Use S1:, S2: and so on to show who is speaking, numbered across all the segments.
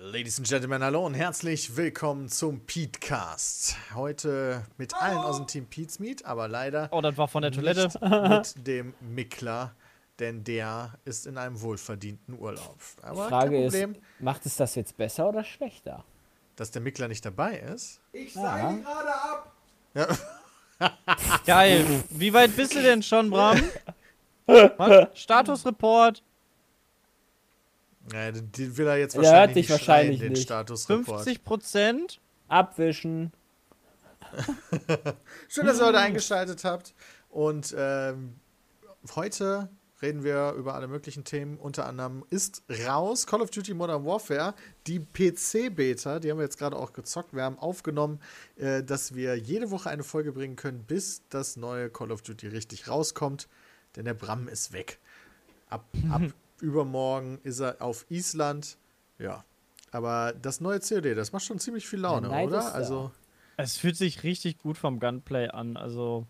S1: Ladies and Gentlemen, hallo und herzlich willkommen zum Petecast. Heute mit allen aus dem Team Pete's Meet, aber leider
S2: Oh, das war von der Toilette.
S1: mit dem Mickler, denn der ist in einem wohlverdienten Urlaub. Aber
S3: Frage
S1: kein
S3: ist,
S1: Problem,
S3: macht es das jetzt besser oder schlechter?
S1: dass der Mickler nicht dabei ist.
S4: Ich
S3: Ja.
S4: sage gerade ab.
S1: Ja,
S2: Geil. Wie weit bist du denn schon, Bram? Was? Statusreport.
S1: Ja, den- den will er jetzt
S3: Der
S1: wahrscheinlich
S3: hört dich
S1: nicht
S3: wahrscheinlich
S1: schreien, den
S3: nicht.
S1: Statusreport.
S2: 50 Prozent.
S3: Abwischen.
S1: Schön, dass ihr heute eingeschaltet habt. Und ähm, heute reden wir über alle möglichen Themen. Unter anderem ist raus Call of Duty Modern Warfare, die PC-Beta, die haben wir jetzt gerade auch gezockt. Wir haben aufgenommen, äh, dass wir jede Woche eine Folge bringen können, bis das neue Call of Duty richtig rauskommt. Denn der Bram ist weg. Ab, ab übermorgen ist er auf Island. Ja. Aber das neue COD, das macht schon ziemlich viel Laune,
S3: ist
S1: oder? Also.
S2: Es fühlt sich richtig gut vom Gunplay an. Also.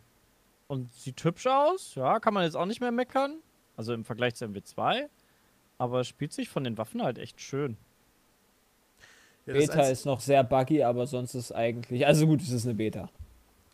S2: Und sieht hübsch aus. Ja, kann man jetzt auch nicht mehr meckern. Also im Vergleich zu MW2. Aber es spielt sich von den Waffen halt echt schön.
S1: ja,
S3: Beta ist noch sehr buggy, aber sonst ist eigentlich. Also gut, es ist eine Beta.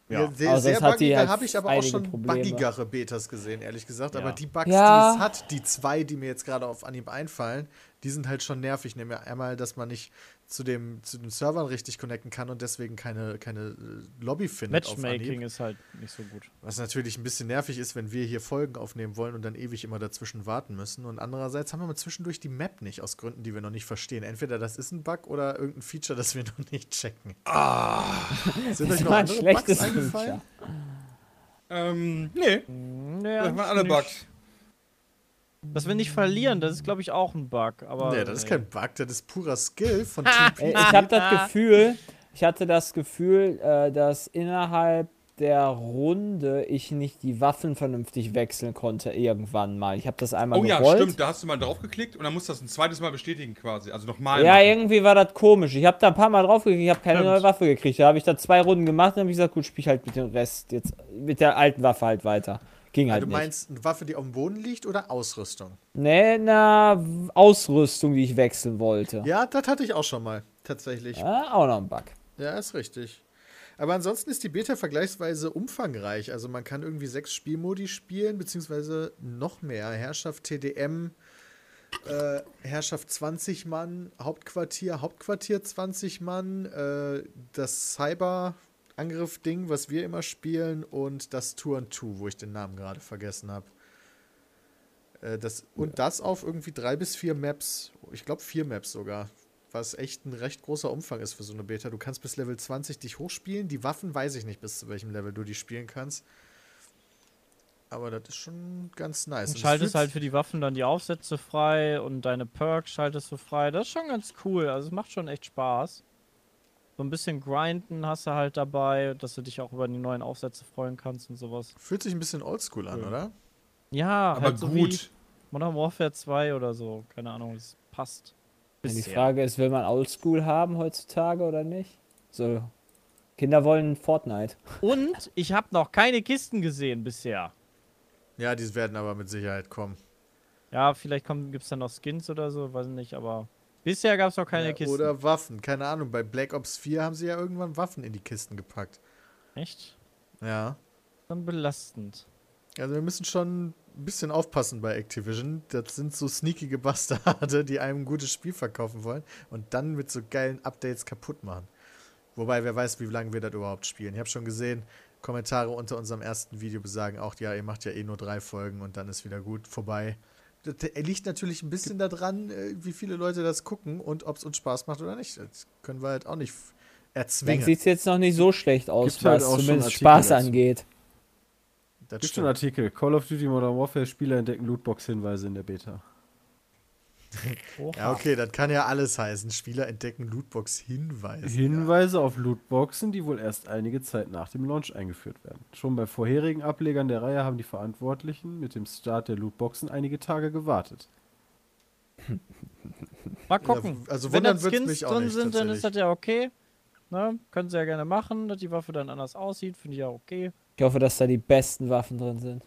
S1: Ja,
S3: Ja.
S1: sehr,
S3: Aber
S1: sehr da
S3: halt
S1: habe ich aber auch schon
S3: Probleme.
S1: buggigere Betas gesehen, ehrlich gesagt. Aber
S2: Ja.
S1: die Bugs,
S3: Ja.
S1: die es hat, die zwei, die mir jetzt gerade auf Anhieb einfallen, die sind halt schon nervig. Nämlich einmal, dass man nicht zu, dem, zu den Servern richtig connecten kann und deswegen keine, keine äh, Lobby findet
S2: Matchmaking ist halt nicht so gut.
S1: Was natürlich ein bisschen nervig ist, wenn wir hier Folgen aufnehmen wollen und dann ewig immer dazwischen warten müssen. Und andererseits haben wir mal zwischendurch die Map nicht, aus Gründen, die wir noch nicht verstehen. Entweder das ist ein Bug oder irgendein Feature, das wir noch nicht checken. Ah. Sind euch
S3: Das
S1: noch andere
S3: schlechtes
S1: Bugs eingefallen?
S3: Feature.
S4: Ähm, nee,
S2: Nee,
S4: das waren alle
S2: nicht.
S4: Bugs.
S2: Dass wir nicht verlieren, das ist, glaube ich, auch ein Bug. Aber
S1: Nee, das ist kein Bug, das ist purer Skill von Team
S3: Ey,
S1: P.
S3: Ich habe das Gefühl, ich hatte das Gefühl, äh, dass innerhalb der Runde ich nicht die Waffen vernünftig wechseln konnte irgendwann mal. Ich habe das einmal
S4: Oh ja,
S3: gerollt.
S4: stimmt, da hast du mal draufgeklickt und dann musst du das ein zweites Mal bestätigen quasi. Also nochmal.
S3: Ja,
S4: machen.
S3: irgendwie war das komisch. Ich habe da ein paar Mal draufgeklickt, ich habe keine
S2: Stimmt.
S3: neue Waffe gekriegt. Da habe ich da zwei Runden gemacht und habe ich gesagt, gut, spiel ich halt mit dem Rest jetzt mit der alten Waffe halt weiter. Ging halt
S1: Du
S3: nicht.
S1: meinst eine Waffe, die auf dem Boden liegt oder Ausrüstung?
S3: Nee, na, Ausrüstung, die ich wechseln wollte.
S1: Ja, das hatte ich auch schon mal, tatsächlich.
S3: Ah, auch noch ein Bug.
S1: Ja, ist richtig. Aber ansonsten ist die Beta vergleichsweise umfangreich. Also man kann irgendwie sechs Spielmodi spielen, beziehungsweise noch mehr. Herrschaft TDM, äh, Herrschaft 20 Mann, Hauptquartier, Hauptquartier 20 Mann, äh, das Cyber-Angriff-Ding, was wir immer spielen, und das Turn 2, wo ich den Namen gerade vergessen habe. Äh, das, und das auf irgendwie drei bis vier Maps. Ich glaube vier Maps sogar was echt ein recht großer Umfang ist für so eine Beta. Du kannst bis Level 20 dich hochspielen. Die Waffen weiß ich nicht, bis zu welchem Level du die spielen kannst. Aber das ist schon ganz nice.
S2: Du
S1: Und
S2: schaltest halt für die Waffen dann die Aufsätze frei und deine Perks schaltest du frei. Das ist schon ganz cool. Also es macht schon echt Spaß. So ein bisschen grinden hast du halt dabei, dass du dich auch über die neuen Aufsätze freuen kannst und sowas.
S1: fühlt sich ein bisschen oldschool an,
S2: Ja.
S1: oder?
S2: Ja,
S4: Aber
S2: halt so wie
S4: gut.
S2: Modern Warfare 2 oder so. Keine Ahnung, es passt.
S3: Ja, die. Frage ist, will man Oldschool haben heutzutage oder nicht? So, Kinder wollen Fortnite.
S2: Und ich habe noch keine Kisten gesehen bisher.
S1: Ja, die werden aber mit Sicherheit kommen.
S2: Ja, vielleicht gibt es dann noch Skins oder so, weiß nicht, aber bisher gab es noch keine
S1: ja,
S2: Kisten.
S1: Oder Waffen. Keine Ahnung. Bei Black Ops 4 haben sie ja irgendwann Waffen in die Kisten gepackt.
S2: Echt?
S1: Ja.
S2: Dann belastend.
S1: Also wir müssen schon ein bisschen aufpassen bei Activision. Das sind so sneakige Bastarde, die einem ein gutes Spiel verkaufen wollen und dann mit so geilen Updates kaputt machen. Wobei, wer weiß, wie lange wir das überhaupt spielen. Ich habe schon gesehen, Kommentare unter unserem ersten Video besagen auch, ja, ihr macht ja eh nur drei Folgen und dann ist wieder gut vorbei. Das liegt natürlich ein bisschen daran, äh, wie viele Leute das gucken und ob es uns Spaß macht oder nicht. Das können wir halt auch nicht f-
S3: Dann
S1: erzwingen.
S3: sieht es jetzt noch nicht so schlecht aus,
S5: Gibt's halt
S3: was
S5: schon
S3: zumindest Spaß
S5: dazu.
S3: angeht.
S1: Das
S5: Gibt schon. Artikel. Call of Duty Modern Warfare Spieler entdecken Lootbox-Hinweise in der Beta.
S1: Ja, okay, das kann ja alles heißen. Spieler entdecken Lootbox-Hinweise.
S5: Hinweise auf Lootboxen, die wohl erst einige Zeit nach dem Launch eingeführt werden. Schon bei vorherigen Ablegern der Reihe haben die Verantwortlichen mit dem Start der Lootboxen einige Tage gewartet.
S2: Mal gucken.
S1: Ja, also
S2: Wenn da Skins drin
S1: nicht,
S2: sind, dann ist das ja okay. Ne? Können sie ja gerne machen, dass die Waffe dann anders aussieht, finde ich ja okay.
S3: Ich hoffe, dass da die besten Waffen drin sind.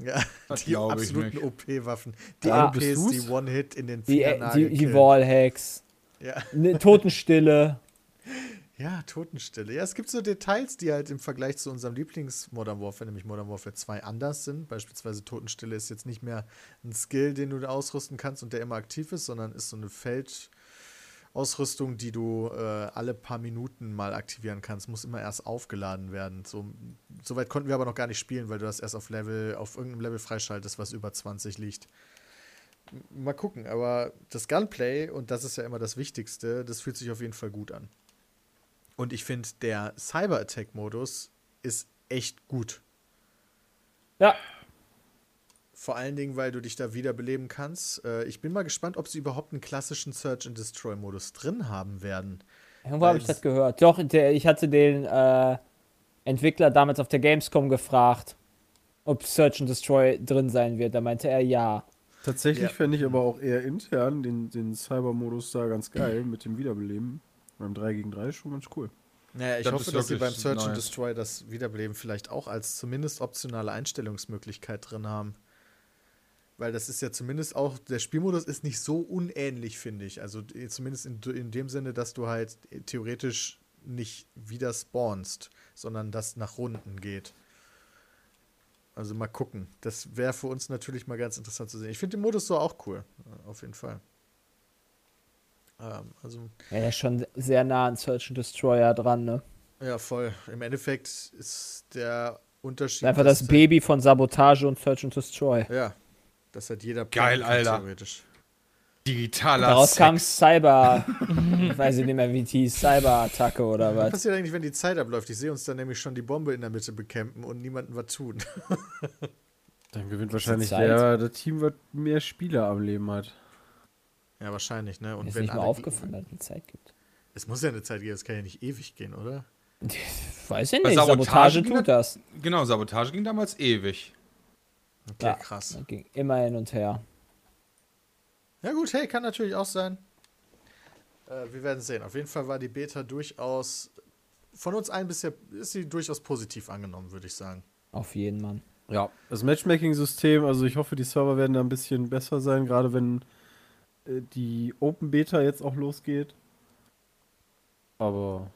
S1: Ja,
S4: Das
S1: die absoluten. OP-Waffen. Die
S3: Ja.
S1: OPs, die One-Hit in den
S3: Die, äh, die, die. Wallhacks.
S1: Ja.
S3: Ne, Totenstille.
S1: ja, Totenstille. Ja, es gibt so Details, die halt im Vergleich zu unserem Lieblings-Modern Warfare, nämlich Modern Warfare 2, anders sind. Beispielsweise Totenstille ist jetzt nicht mehr ein Skill, den du ausrüsten kannst und der immer aktiv ist, sondern ist so eine Feldausrüstung, die du äh, alle paar Minuten mal aktivieren kannst. Muss immer erst aufgeladen werden. So, Soweit konnten wir aber noch gar nicht spielen, weil du das erst auf Level, auf irgendeinem Level freischaltest, was über 20 liegt. Mal gucken, aber das Gunplay, und das ist ja immer das Wichtigste, das fühlt sich auf jeden Fall gut an. Und ich finde, der Cyber-Attack-Modus ist echt gut.
S3: Ja,
S1: Vor allen Dingen, weil du dich da wiederbeleben kannst. Äh, ich bin mal gespannt, ob sie überhaupt einen klassischen Search-and-Destroy-Modus drin haben werden.
S3: irgendwo habe ich das gehört. Doch, der, ich hatte den äh, Entwickler damals auf der Gamescom gefragt, ob Search and Destroy drin sein wird. Da meinte er ja.
S5: Tatsächlich
S1: Ja.
S5: fände ich aber auch eher intern den, den Cyber-Modus da ganz geil mit dem Wiederbeleben. Beim 3 gegen 3 ist schon ganz cool.
S1: Naja, ich
S4: Das
S1: hoffe, dass sie beim Search and
S4: nice.
S1: Destroy das Wiederbeleben vielleicht auch als zumindest optionale Einstellungsmöglichkeit drin haben. Weil das ist ja zumindest auch, der Spielmodus ist nicht so unähnlich, finde ich. Also zumindest in, in dem Sinne, dass du halt eh, theoretisch nicht wieder spawnst, sondern das nach Runden geht. Also mal gucken. Das wäre für uns natürlich mal ganz interessant zu sehen. Ich finde den Modus so auch cool. äh, Auf jeden Fall. Ähm, also
S3: Ja, der ist schon sehr nah an Search and Destroyer dran, ne?
S1: Ja, voll. Im Endeffekt ist der Unterschied.
S3: Einfach das Baby von Sabotage und Search and Destroy.
S1: Ja. Das hat jeder
S4: Geil,
S1: kann,
S4: Alter.
S1: Theoretisch.
S4: Digitaler
S3: Daraus
S4: Sex.
S3: kam Cyber, ich weiß nicht mehr, wie die Cyber-Attacke oder
S1: Was
S3: was.
S1: passiert eigentlich, wenn die Zeit abläuft? Ich sehe uns dann nämlich schon die Bombe in der Mitte bekämpfen und niemanden was tun.
S5: Dann gewinnt wahrscheinlich der, der Team, was mehr Spieler am Leben hat.
S1: Ja, wahrscheinlich, ne? Und
S3: ist
S1: wenn
S3: nicht mal
S1: alle-
S3: aufgefallen, dass es eine Zeit gibt.
S1: Es muss ja eine Zeit gehen, es kann ja nicht ewig gehen, oder?
S3: Weiß ich
S4: Bei
S3: nicht,
S4: Sabotage
S3: Sabotage tut das.
S4: Genau, Sabotage ging damals ewig.
S1: Okay,
S3: Ja.
S1: krass.
S3: Ging immer hin und her.
S1: Ja gut, hey, kann natürlich auch sein. Äh, wir werden sehen. Auf jeden Fall war die Beta durchaus von uns allen bisher ist sie durchaus positiv angenommen, würde ich sagen.
S3: Auf jeden Mann.
S5: Ja, das Matchmaking-System, also ich hoffe, die Server werden da ein bisschen besser sein, gerade wenn äh, die Open Beta jetzt auch losgeht. Aber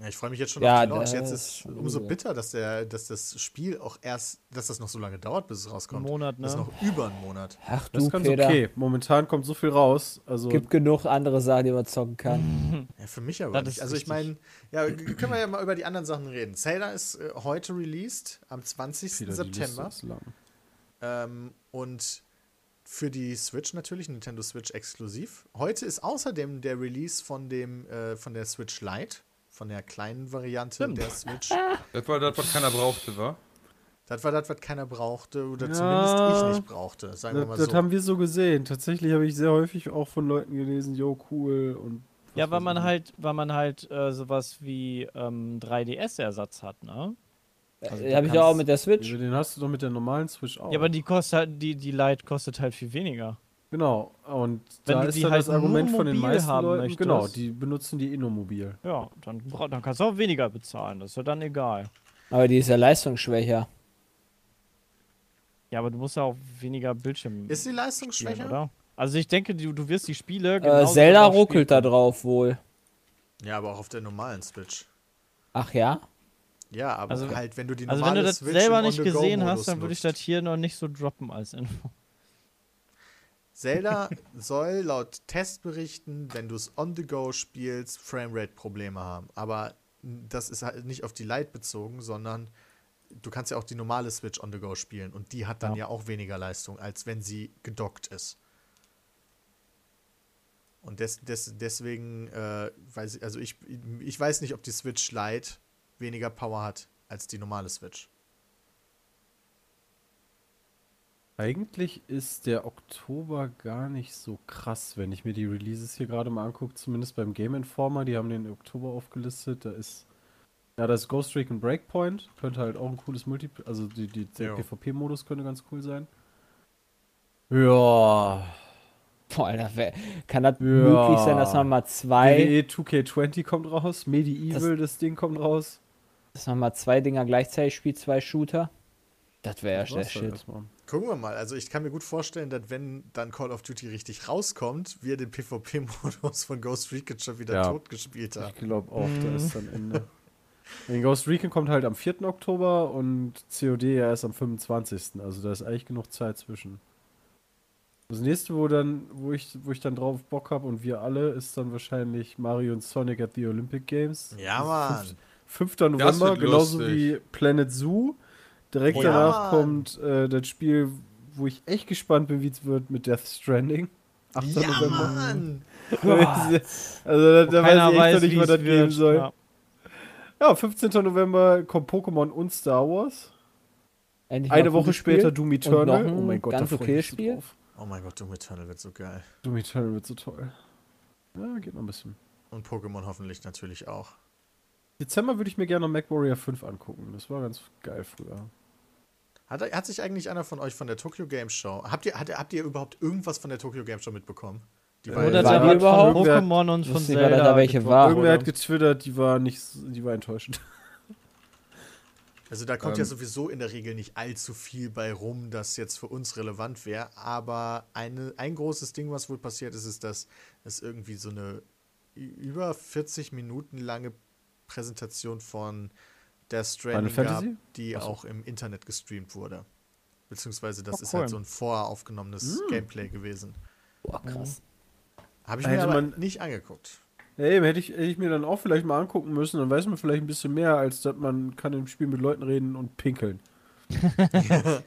S1: Ja, ich freue mich jetzt schon
S3: Ja,
S1: auf die Launch.
S3: das
S1: Jetzt
S3: ist schon
S1: umso bitter, dass, der, dass das Spiel auch erst, dass das noch so lange dauert, bis es rauskommt.
S2: Ein Monat,
S1: Das ist
S2: ne?
S1: noch über einen Monat.
S3: Ach
S5: das
S3: du,
S5: ist ganz
S3: Peter.
S5: okay. Momentan kommt so viel raus. Also
S3: Gibt genug andere Sachen, die man zocken kann.
S1: Ja, für mich aber
S2: Das
S1: nicht. Also ich meine, ja, können wir ja mal über die anderen Sachen reden. Zelda ist äh, heute released, am 20.
S5: wieder die Liste
S1: September. Ähm, und für die Switch natürlich, Nintendo Switch exklusiv. Heute ist außerdem der Release von dem äh, von der Switch Lite, von der kleinen Variante
S2: Stimmt.
S1: der Switch.
S4: Das war das, was keiner brauchte, wa?
S1: das war das, was keiner brauchte oder
S5: Ja.
S1: zumindest ich nicht brauchte, sagen wir
S5: Das,
S1: mal
S5: das
S1: so.
S5: haben wir so gesehen. Tatsächlich habe ich sehr häufig auch von Leuten gelesen, jo, cool und
S2: Ja, weil man halt, weil man halt äh, sowas wie ähm, 3DS-Ersatz hat, ne? Also
S3: Äh,
S2: du
S3: Habe ich ja auch mit der Switch.
S5: Den hast du doch mit der normalen Switch auch.
S2: Ja, aber die kostet halt, die, die Lite kostet halt viel weniger.
S5: Genau, und
S2: Wenn
S5: da
S2: du
S5: ist
S2: die
S5: dann
S2: halt
S5: das Argument
S2: nur
S5: von den
S2: mobil
S5: meisten
S2: haben
S5: Leuten,
S2: möchtest.
S5: genau, die benutzen die eh nur mobil.
S2: Ja, dann, dann kannst du auch weniger bezahlen, das ist ja dann egal.
S3: Aber die ist ja leistungsschwächer.
S2: Ja, aber du musst ja auch weniger Bildschirm
S1: Ist sie
S2: spielen,
S1: leistungsschwächer?
S2: oder? Also ich denke, du, du wirst die Spiele
S3: Äh, Zelda ruckelt da
S2: spielen
S3: drauf wohl.
S1: Ja, aber auch auf der normalen Switch.
S3: Ach ja?
S1: Ja, aber
S2: Also-
S1: halt, wenn du die
S2: Also
S1: normale
S2: wenn du das
S1: Switch
S2: selber nicht gesehen hast, dann würde ich das hier noch nicht so droppen als Info.
S1: Zelda soll laut Testberichten, wenn du es on the go spielst, Framerate-Probleme haben. Aber das ist halt nicht auf die Lite bezogen, sondern du kannst ja auch die normale Switch on the go spielen und die hat dann ja,
S2: Ja.
S1: auch weniger Leistung, als wenn sie gedockt ist. Und des, des, deswegen äh, weiß ich, also ich, ich weiß nicht, ob die Switch Lite weniger Power hat als die normale Switch.
S5: Eigentlich ist der Oktober gar nicht so krass, wenn ich mir die Releases hier gerade mal angucke, zumindest beim Game Informer, die haben den Oktober aufgelistet, da ist ja, da ist Ghost Recon Breakpoint, könnte halt auch ein cooles Multi, also die, die, der. PvP-Modus könnte ganz cool sein. Ja,
S3: Boah, Alter, kann das
S5: Ja.
S3: möglich sein, dass man mal zwei,
S5: WWE 2K20 kommt raus, Medieval, das, Ding kommt raus.
S3: dass man mal zwei Dinger gleichzeitig spielt, zwei Shooter? Das wäre ja
S5: Das
S3: der
S5: halt
S3: Shit.
S5: erstmal.
S1: Gucken wir mal. Also ich kann mir gut vorstellen, dass wenn dann Call of Duty richtig rauskommt, wir den PvP-Modus von Ghost Recon schon wieder
S5: Ja.
S1: tot gespielt haben.
S5: Ich glaube auch, da ist dann Ende. Den Ghost Recon kommt halt am 4. Oktober und COD ja erst am 25. Also da ist eigentlich genug Zeit zwischen. Das nächste, wo dann, wo ich, wo ich dann drauf Bock habe und wir alle, ist dann wahrscheinlich Mario und Sonic at the Olympic Games.
S1: Ja, Mann.
S5: 5. November, genauso
S4: lustig.
S5: wie Planet Zoo. Direkt
S1: Oh ja,
S5: danach kommt äh, das Spiel, wo ich echt gespannt bin, wie es wird mit Death Stranding. 8.
S1: Ja,
S5: November.
S1: Mann.
S5: also da, da weiß ich echt noch nicht, was das geben soll.
S2: Ja.
S5: Ja, 15. November kommt Pokémon und Star Wars.
S3: Endlich
S5: Eine
S3: ein
S5: Woche später. Doom Eternal. Oh mein Gott,
S3: ganz
S5: da freu ich
S3: okayes
S5: mich so
S3: Spiel.
S5: drauf.
S1: Oh mein Gott, Doom Eternal wird so geil.
S5: Doom Eternal wird so toll. Ja, geht noch ein bisschen.
S1: Und Pokémon hoffentlich natürlich auch.
S5: Dezember würde ich mir gerne noch MacWarrior 5 angucken. Das war ganz geil früher.
S1: Hat, hat sich eigentlich einer von euch von der Tokyo Game Show. Habt ihr, hat, habt ihr überhaupt irgendwas von der Tokyo Game Show mitbekommen? Die war
S5: Äh,
S2: Oder
S1: ja-
S3: war überhaupt?
S2: von Pokémon und von Zelda
S3: da welche war.
S5: Irgendwer hat
S2: wurde.
S5: getwittert, die war nicht, die war enttäuschend.
S1: Also da kommt ja
S4: Ähm.
S1: sowieso in der Regel nicht allzu viel bei rum, das jetzt für uns relevant wäre. Aber eine, ein großes Ding, was wohl passiert ist, ist, dass es irgendwie so eine über 40 Minuten lange Präsentation von Death Stranding
S5: Final
S1: gab,
S5: Fantasy?
S1: die
S5: Ach so.
S1: auch im Internet gestreamt wurde. Beziehungsweise das
S2: Oh,
S1: ist
S2: cool.
S1: halt so ein voraufgenommenes Gameplay gewesen.
S3: Boah, krass.
S1: Habe ich
S5: Hätte
S1: mir aber
S5: man-
S1: nicht angeguckt.
S5: Hey, hätte ich, hätte ich mir dann auch vielleicht mal angucken müssen, dann weiß man vielleicht ein bisschen mehr, als dass man kann im Spiel mit Leuten reden und pinkeln.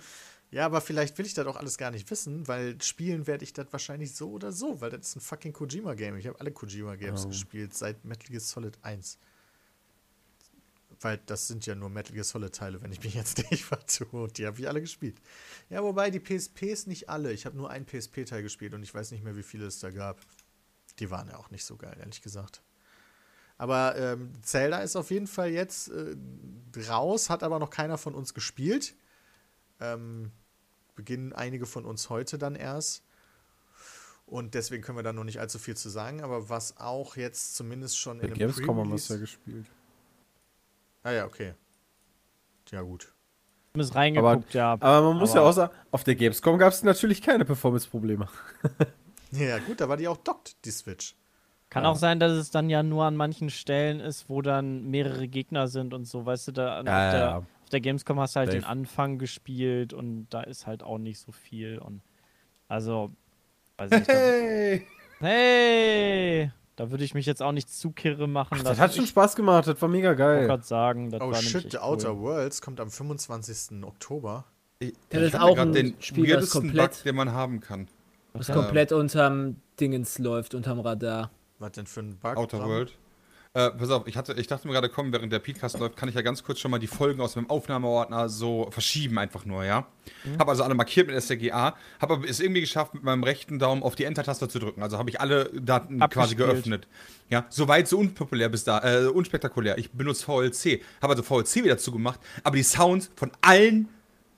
S1: Ja, aber vielleicht will ich das auch alles gar nicht wissen, weil spielen werde ich das wahrscheinlich so oder so, weil das ist ein fucking Kojima-Game. Ich habe alle Kojima-Games
S5: Oh.
S1: gespielt seit Metal Gear Solid 1. Weil das sind ja nur Metal Gear Solid-Teile, wenn ich mich jetzt nicht vertue. Und die habe ich alle gespielt. Ja, wobei die PSPs nicht alle. Ich habe nur einen PSP-Teil gespielt und ich weiß nicht mehr, wie viele es da gab. Die waren ja auch nicht so geil, ehrlich gesagt. Aber ähm, Zelda ist auf jeden Fall jetzt äh, raus, hat aber noch keiner von uns gespielt. Ähm, beginnen einige von uns heute dann erst. Und deswegen können wir da noch nicht allzu viel zu sagen. Aber was auch jetzt zumindest schon
S5: Bei
S1: in einem
S5: Gamescom haben wir es ja gespielt.
S1: Ah ja, okay. Ja, gut.
S2: Zumindest reingeguckt, ja.
S5: Aber man muss
S2: Aber-
S5: ja auch sagen, auf der Gamescom gab es natürlich keine Performance-Probleme.
S1: Ja, gut, da war die auch dockt, die Switch.
S2: Kann auch sein, dass es dann ja nur an manchen Stellen ist, wo dann mehrere Gegner sind und so, weißt du, da
S5: Ja,
S2: auf, der,
S5: ja.
S2: auf der Gamescom hast du halt
S5: Safe.
S2: den Anfang gespielt und da ist halt auch nicht so viel und also weiß ich nicht.
S5: Hey!
S2: hey! Da würde ich mich jetzt auch nicht zu kirre machen.
S5: Ach, das hat schon Spaß gemacht, das war mega
S2: Ich
S5: geil.
S2: gerade sagen, das
S1: Oh
S2: war
S1: shit, The Outer
S2: cool.
S1: Worlds kommt am 25. Oktober.
S4: Ich,
S3: Das
S4: ich
S3: ist
S4: hatte
S3: auch ein
S4: den
S3: Spiel, das komplett-
S4: Bug, den man haben kann.
S3: Was
S4: Ja.
S3: komplett unterm Dingens läuft, unterm Radar.
S1: Was denn für ein Bug?
S4: Outer? World. Äh, pass auf, ich, hatte, ich dachte mir gerade, komm, während der Podcast läuft, kann ich ja ganz kurz schon mal die Folgen aus meinem Aufnahmeordner so verschieben, einfach nur, ja. Hab also alle markiert mit STGA, hab aber es irgendwie geschafft, mit meinem rechten Daumen auf die Enter-Taste zu drücken. Also habe ich alle Daten quasi geöffnet. Ja, soweit so unpopulär bis da, äh, unspektakulär. Ich benutze VLC, habe also VLC wieder zugemacht, aber die Sounds von allen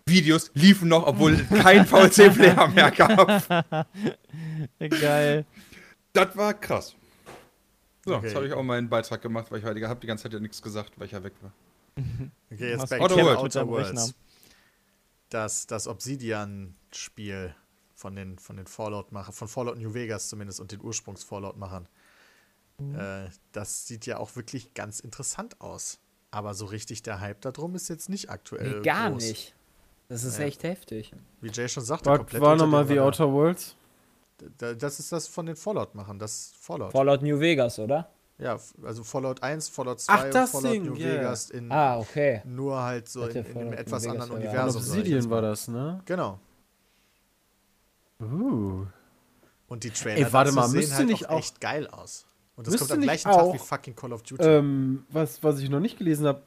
S4: Videos liefen noch, obwohl kein VLC-Player mehr gab.
S2: Geil.
S4: Das war krass. So,
S1: Okay.
S4: jetzt habe ich auch meinen Beitrag gemacht, weil ich heute habe die ganze Zeit ja nichts gesagt, weil ich ja weg war.
S1: Okay, jetzt back
S4: Outer.
S1: Outer Worlds. Das, das Obsidian-Spiel von den, von den Fallout-Machern, von Fallout New Vegas zumindest und den Ursprungs-Fallout-Machern. Äh, das sieht ja auch wirklich ganz interessant aus. Aber so richtig der Hype darum ist jetzt nicht aktuell.
S3: Nee, gar
S1: groß.
S3: nicht. Das ist
S1: Ja.
S3: echt heftig.
S1: Wie Jay schon sagte,
S5: Was
S1: komplett
S5: war nochmal The. Outer Worlds?
S1: Da- Das ist das von den Fallout-Machern, das Fallout.
S3: Fallout New Vegas, oder?
S1: ja, also Fallout 1, Fallout 2
S5: Ach,
S1: und
S5: das
S1: Fallout
S5: Ding,
S1: New
S5: yeah.
S1: Vegas in
S3: Ah, okay.
S1: nur halt so in, in einem
S3: Fallout
S1: etwas
S3: Vegas
S1: anderen
S5: Von
S1: Universum.
S5: Obsidian war das, ne?
S1: Genau.
S5: Uh.
S1: Und die Trailer
S5: Ey, warte mal,
S1: sehen halt
S5: nicht
S1: auch
S5: auch-
S1: echt geil aus. Und das kommt am
S5: nicht
S1: gleichen Tag wie
S5: auch,
S1: fucking Call of Duty.
S5: Ähm, was, was ich noch nicht gelesen habe,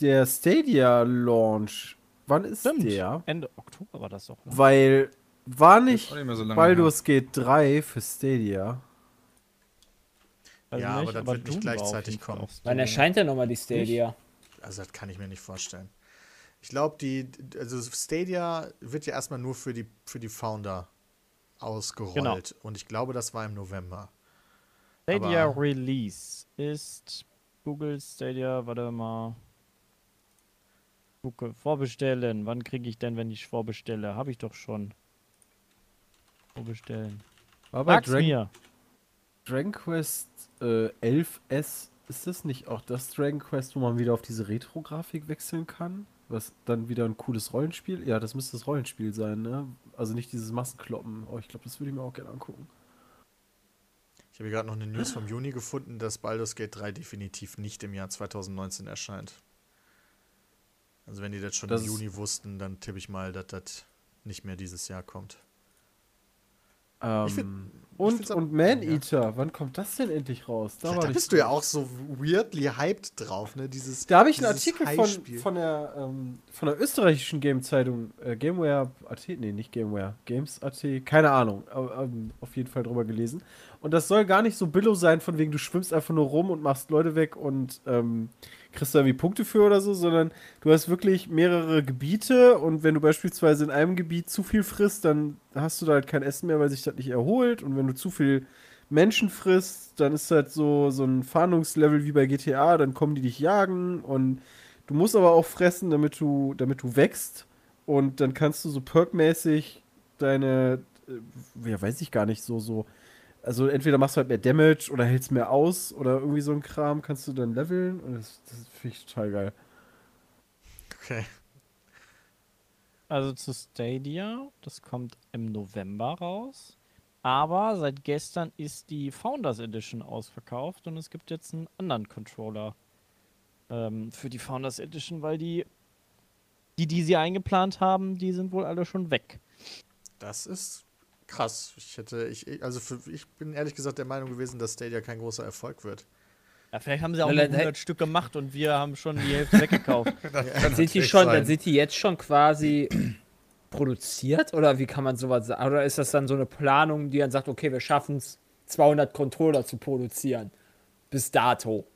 S5: der Stadia-Launch Wann ist
S2: Stimmt.
S5: der?
S2: Ende Oktober war das doch. Ne?
S5: Weil war nicht
S4: nicht so
S5: Baldur's Gate 3 für Stadia.
S2: Weiß
S1: Ja,
S2: nicht,
S1: aber das wird nicht
S2: Doom auf
S1: gleichzeitig kommen.
S3: Wann erscheint denn nochmal die Stadia?
S1: Also das kann ich mir nicht vorstellen. Ich glaube, die, also Stadia wird ja erstmal nur für die, für die Founder ausgerollt.
S2: Genau.
S1: Und ich glaube, das war im November.
S2: Stadia
S1: aber-
S2: Release ist Google Stadia, warte mal. Gucke, vorbestellen. Wann kriege ich denn, wenn ich vorbestelle? Habe ich doch schon. Vorbestellen.
S5: War bei
S2: Sag's
S5: Dragon,
S2: mir.
S5: Dragon Quest äh, 11S, ist das nicht auch das Dragon Quest, wo man wieder auf diese Retro-Grafik wechseln kann? Was dann wieder ein cooles Rollenspiel? Ja, das müsste das Rollenspiel sein, ne? Also nicht dieses Massenkloppen. Oh, ich glaube, das würde ich mir auch gerne angucken.
S1: Ich habe hier gerade noch eine News vom Juni gefunden, dass Baldur's Gate 3 definitiv nicht im Jahr 2019 erscheint. Also wenn die das schon
S5: Das
S1: im Juni wussten, dann tippe ich mal, dass das nicht mehr dieses Jahr kommt.
S5: Ähm,
S1: find-
S5: und, und Man-Eater, wann kommt das denn endlich raus?
S1: Da,
S5: war
S1: da bist du ja auch so weirdly hyped drauf, ne? Dieses,
S5: Da habe ich einen Artikel von, von, der, ähm, von der österreichischen Game-Zeitung, äh, Gameware.at, nee, nicht Gameware, Games.at, keine Ahnung, ähm, auf jeden Fall drüber gelesen. Und das soll gar nicht so billow sein, von wegen du schwimmst einfach nur rum und machst Leute weg und ähm, kriegst da irgendwie Punkte für oder so, sondern du hast wirklich mehrere Gebiete und wenn du beispielsweise in einem Gebiet zu viel frisst, dann hast du da halt kein Essen mehr, weil sich das nicht erholt. Und wenn du zu viel Menschen frisst, dann ist das so, so ein Fahndungslevel wie bei GTA, dann kommen die dich jagen. Und du musst aber auch fressen, damit du, damit du wächst. Und dann kannst du so perkmäßig deine, äh, ja, weiß ich gar nicht, so, so, also entweder machst du halt mehr Damage oder hältst mehr aus oder irgendwie so ein Kram, kannst du dann leveln und das, das finde ich total geil.
S1: Okay.
S2: Also zu Stadia, das kommt im November raus. Aber seit gestern ist die Founders Edition ausverkauft und es gibt jetzt einen anderen Controller ähm, für die Founders Edition, weil die, die, die sie eingeplant haben, die sind wohl alle schon weg.
S1: Das ist krass. Ich hätte, ich, also für, ich bin ehrlich gesagt der Meinung gewesen, dass Stadia kein großer Erfolg wird.
S2: Ja, vielleicht haben sie auch
S3: Ja,
S2: nur
S3: dann-
S2: 100 Stück gemacht und wir haben schon die Hälfte weggekauft.
S3: Dann sind die schon,
S4: sein.
S3: dann sind die jetzt schon quasi produziert oder wie kann man sowas sagen? Oder ist das dann so eine Planung, die dann sagt, okay, wir schaffen es 200 Controller zu produzieren bis dato?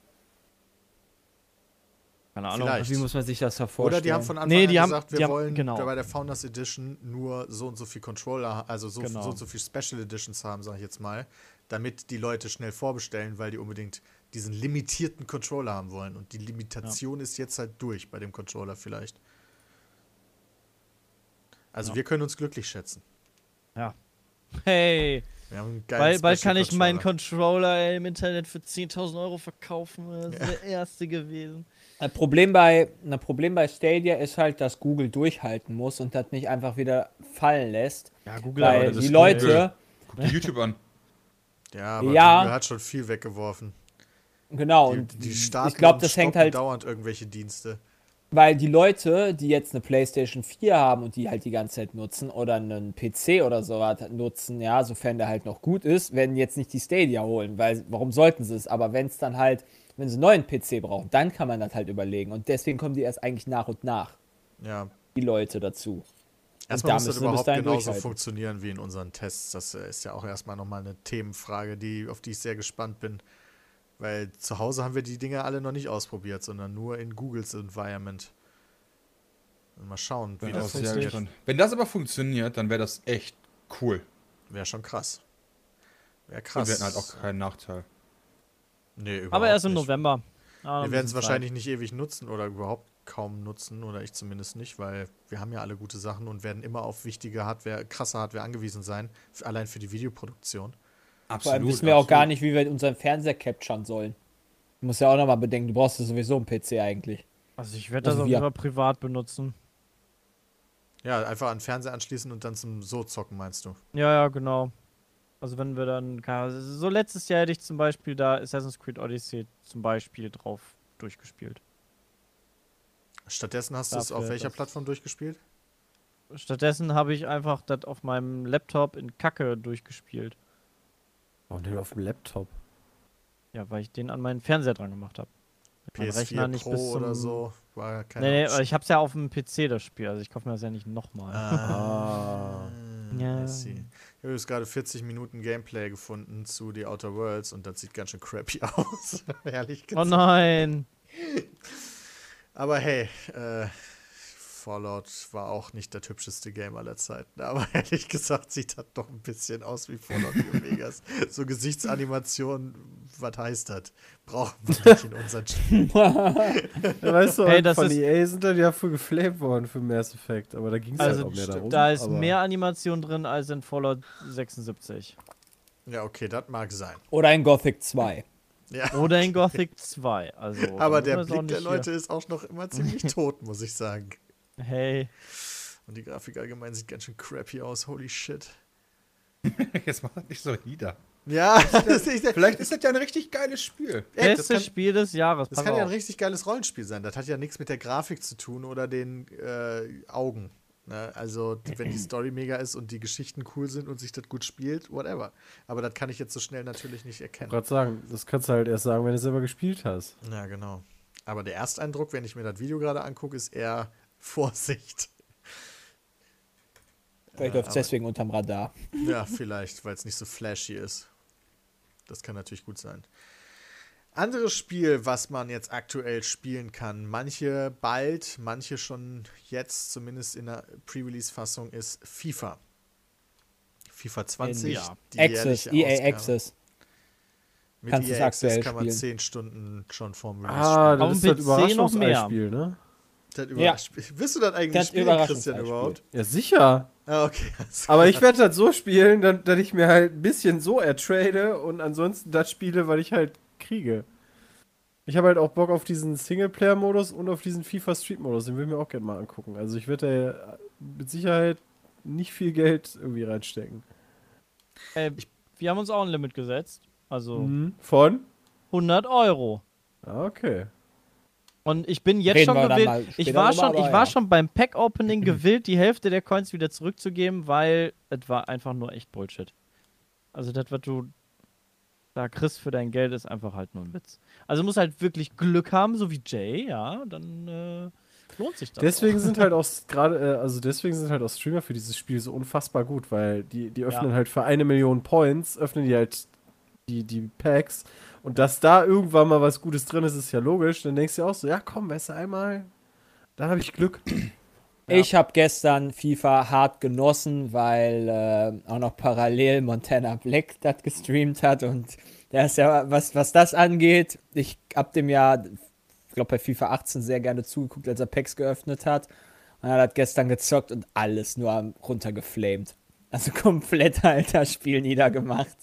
S2: Keine Ahnung.
S1: Vielleicht.
S3: Wie muss man sich das da vorstellen?
S1: Oder die haben von Anfang
S2: Nee,
S1: an
S2: die haben-
S1: gesagt, wir
S2: haben-
S1: wollen
S2: genau.
S1: bei der Founders Edition nur so und so viel Controller, also so,
S2: Genau.
S1: so und so viel Special Editions haben, sag ich jetzt mal, damit die Leute schnell vorbestellen, weil die unbedingt diesen limitierten Controller haben wollen. Und die Limitation ist jetzt halt durch bei dem Controller vielleicht. Also
S2: Ja.
S1: wir können uns glücklich schätzen.
S2: Hey,
S1: Wir haben einen geilen
S2: bald, bald kann ich meinen
S1: Controller.
S2: Ey, im Internet für 10.000 Euro verkaufen. Das ist der erste gewesen.
S3: Ein Problem bei, ein Problem bei Stadia ist halt, dass Google durchhalten muss und das nicht einfach wieder fallen lässt.
S2: Ja, Google
S3: Weil
S4: das
S3: die
S4: ist
S3: Leute,
S4: Google. Guck dir YouTube an.
S1: Ja, aber
S3: Ja.
S1: Google hat schon viel weggeworfen.
S3: genau,
S1: Die,
S3: und
S1: die starten
S3: ich glaube,
S1: und
S3: das hängt halt,
S1: dauernd irgendwelche Dienste.
S3: weil die Leute, die jetzt eine PlayStation 4 haben und die halt die ganze Zeit nutzen oder einen PC oder sowas nutzen, ja, sofern der halt noch gut ist, werden jetzt nicht die Stadia holen, weil warum sollten sie es? Aber wenn es dann halt, wenn sie einen neuen PC brauchen, dann kann man das halt überlegen und deswegen kommen die erst eigentlich nach und nach,
S1: Ja,
S3: die Leute dazu.
S1: Erstmal muss das überhaupt genauso funktionieren wie in unseren Tests. Das äh, ist ja auch erstmal nochmal eine Themenfrage, die, auf die ich sehr gespannt bin. Weil zu Hause haben wir die Dinge alle noch nicht ausprobiert, sondern nur in Googles Environment. Und mal schauen, wie
S4: Bin
S1: das funktioniert.
S4: Wenn das aber funktioniert, dann wäre das echt cool.
S1: Wäre schon krass. Wäre
S4: Und
S1: krass.
S4: wir hätten halt auch keinen Nachteil.
S1: Nee, überhaupt
S2: Aber erst im
S1: nicht.
S2: November. Ah, ein
S1: Wir werden es wahrscheinlich nicht ewig nutzen oder überhaupt kaum nutzen oder ich zumindest nicht, weil wir haben ja alle gute Sachen und werden immer auf wichtige Hardware, krasse Hardware angewiesen sein, allein für die Videoproduktion.
S4: Absolut.
S3: Vor allem wissen wir auch gar nicht, wie wir unseren Fernseher capturen sollen. Du musst ja auch nochmal bedenken, du brauchst ja sowieso einen PC eigentlich.
S2: Also ich werde das
S3: Also
S2: auch
S3: wir-
S2: immer privat benutzen.
S1: Ja, einfach an den Fernseher anschließen und dann zum so zocken, meinst du?
S2: Ja, ja, genau. Also wenn wir dann, Ahnung, so letztes Jahr hätte ich zum Beispiel da Assassin's Creed Odyssey zum Beispiel drauf durchgespielt.
S1: Stattdessen hast du es auf welcher Plattform durchgespielt?
S2: Stattdessen habe ich einfach das auf meinem Laptop in Kacke durchgespielt.
S5: Und denn auf dem Laptop?
S2: Ja, weil ich den an meinen Fernseher dran gemacht habe. Mein
S1: PS4
S2: Rechner nicht
S1: Pro
S2: bis zum-
S1: oder so. War keine
S2: Nee, nee, ich hab's ja auf dem PC, das Spiel. Also ich kaufe mir das ja nicht nochmal.
S1: Ah,
S2: Ja.
S1: Ich habe jetzt gerade 40 Minuten Gameplay gefunden zu The Outer Worlds und das sieht ganz schön crappy aus, ehrlich
S2: Oh
S1: gesagt.
S2: nein.
S1: Aber hey, äh, Fallout war auch nicht das hübscheste Game aller Zeiten. Aber ehrlich gesagt sieht das doch ein bisschen aus wie Fallout New Vegas. So Gesichtsanimationen, was heißt das? Brauchen wir nicht in unseren Spielen.
S5: Ja, weißt du,
S2: Hey, das
S5: von
S2: ist-
S5: EA sind dann ja voll geflamed worden für Mass Effect, aber da ging es
S2: Also
S5: halt auch mehr darum.
S2: da ist mehr Animation drin als in Fallout 76.
S1: Ja, okay, das mag sein.
S3: Oder in Gothic 2.
S1: Ja.
S2: Oder in Gothic 2. Also,
S1: Aber der Blick der Leute ist auch noch immer ziemlich tot, muss ich sagen.
S2: Hey.
S1: Und die Grafik allgemein sieht ganz schön crappy aus. Holy shit.
S4: Jetzt mach das nicht so nieder.
S1: Ja, das, ist,
S4: Vielleicht ist das ja ein richtig geiles Spiel.
S1: Ey, das
S2: Bestes
S1: kann,
S2: Spiel des Jahres.
S1: das kann ja ein
S2: auf.
S1: richtig geiles Rollenspiel sein. Das hat ja nichts mit der Grafik zu tun oder den äh, Augen. Ne? Also, wenn die Story mega ist und die Geschichten cool sind und sich das gut spielt, whatever. Aber das kann ich jetzt so schnell natürlich nicht
S5: Ich
S1: erkennen.
S5: gerade sagen, das kannst du halt erst sagen, wenn du selber gespielt hast.
S1: Ja, genau. Aber der Ersteindruck, wenn ich mir das Video gerade angucke, ist eher Vorsicht.
S3: Vielleicht läuft es deswegen unterm Radar.
S1: Ja, vielleicht, weil es nicht so flashy ist. Das kann natürlich gut sein. Anderes Spiel, was man jetzt aktuell spielen kann, manche bald, manche schon jetzt, zumindest in der Pre-Release-Fassung, ist FIFA. FIFA 20.
S2: ja.
S1: die
S3: Access, EA
S1: Ausgabe.
S3: Access.
S1: Mit
S3: Kannst
S1: EA Access kann man
S3: spielen.
S1: 10 Stunden schon vorm Release
S5: Ah,
S1: spielen.
S5: das
S2: Auf
S5: ist das
S2: PC noch mehr.
S5: Überraschungseispiel, ne?
S1: Das
S3: Ja.
S1: überrascht mich. Willst du das eigentlich
S3: Das
S1: spielen. Christian, überhaupt?
S5: Ja, sicher.
S1: Ah, okay. alles
S5: Aber
S1: klar.
S5: ich werde das so spielen, dass, dass ich mir halt ein bisschen so ertrade und ansonsten das spiele, weil ich halt kriege. Ich habe halt auch Bock auf diesen Singleplayer-Modus und auf diesen FIFA Street-Modus. Den will ich mir auch gerne mal angucken. Also ich werde da mit Sicherheit nicht viel Geld irgendwie reinstecken.
S2: Äh, wir haben uns auch ein Limit gesetzt. Also
S5: Mhm. Von?
S2: 100 Euro.
S5: Ah, okay.
S2: Und ich bin jetzt
S3: Reden
S2: schon gewillt. Ich war schon, ich war
S3: ja.
S2: schon beim Pack-Opening gewillt, die Hälfte der Coins wieder zurückzugeben, weil es war einfach nur echt Bullshit. Also das, was du da kriegst für dein Geld, ist einfach halt nur ein Witz. Also du musst halt wirklich Glück haben, so wie Jay, ja, dann äh, lohnt sich das.
S5: Deswegen sind halt auch gerade, äh, also deswegen sind halt auch Streamer für dieses Spiel so unfassbar gut, weil die, die öffnen
S2: Ja.
S5: halt für eine Million Points, öffnen die halt die, die Packs und dass da irgendwann mal was Gutes drin ist, ist ja logisch. Dann denkst du auch so, ja komm, weißt du, einmal, dann habe ich Glück.
S3: Ich habe gestern FIFA hart genossen, weil äh, auch noch parallel Montana Black das gestreamt hat und der ist ja, was, was das angeht, ich hab dem ja, ich glaube bei FIFA 18 sehr gerne zugeguckt, als er Packs geöffnet hat. Und er hat gestern gezockt und alles nur am- runtergeflamed. Also komplett alter Spiel niedergemacht.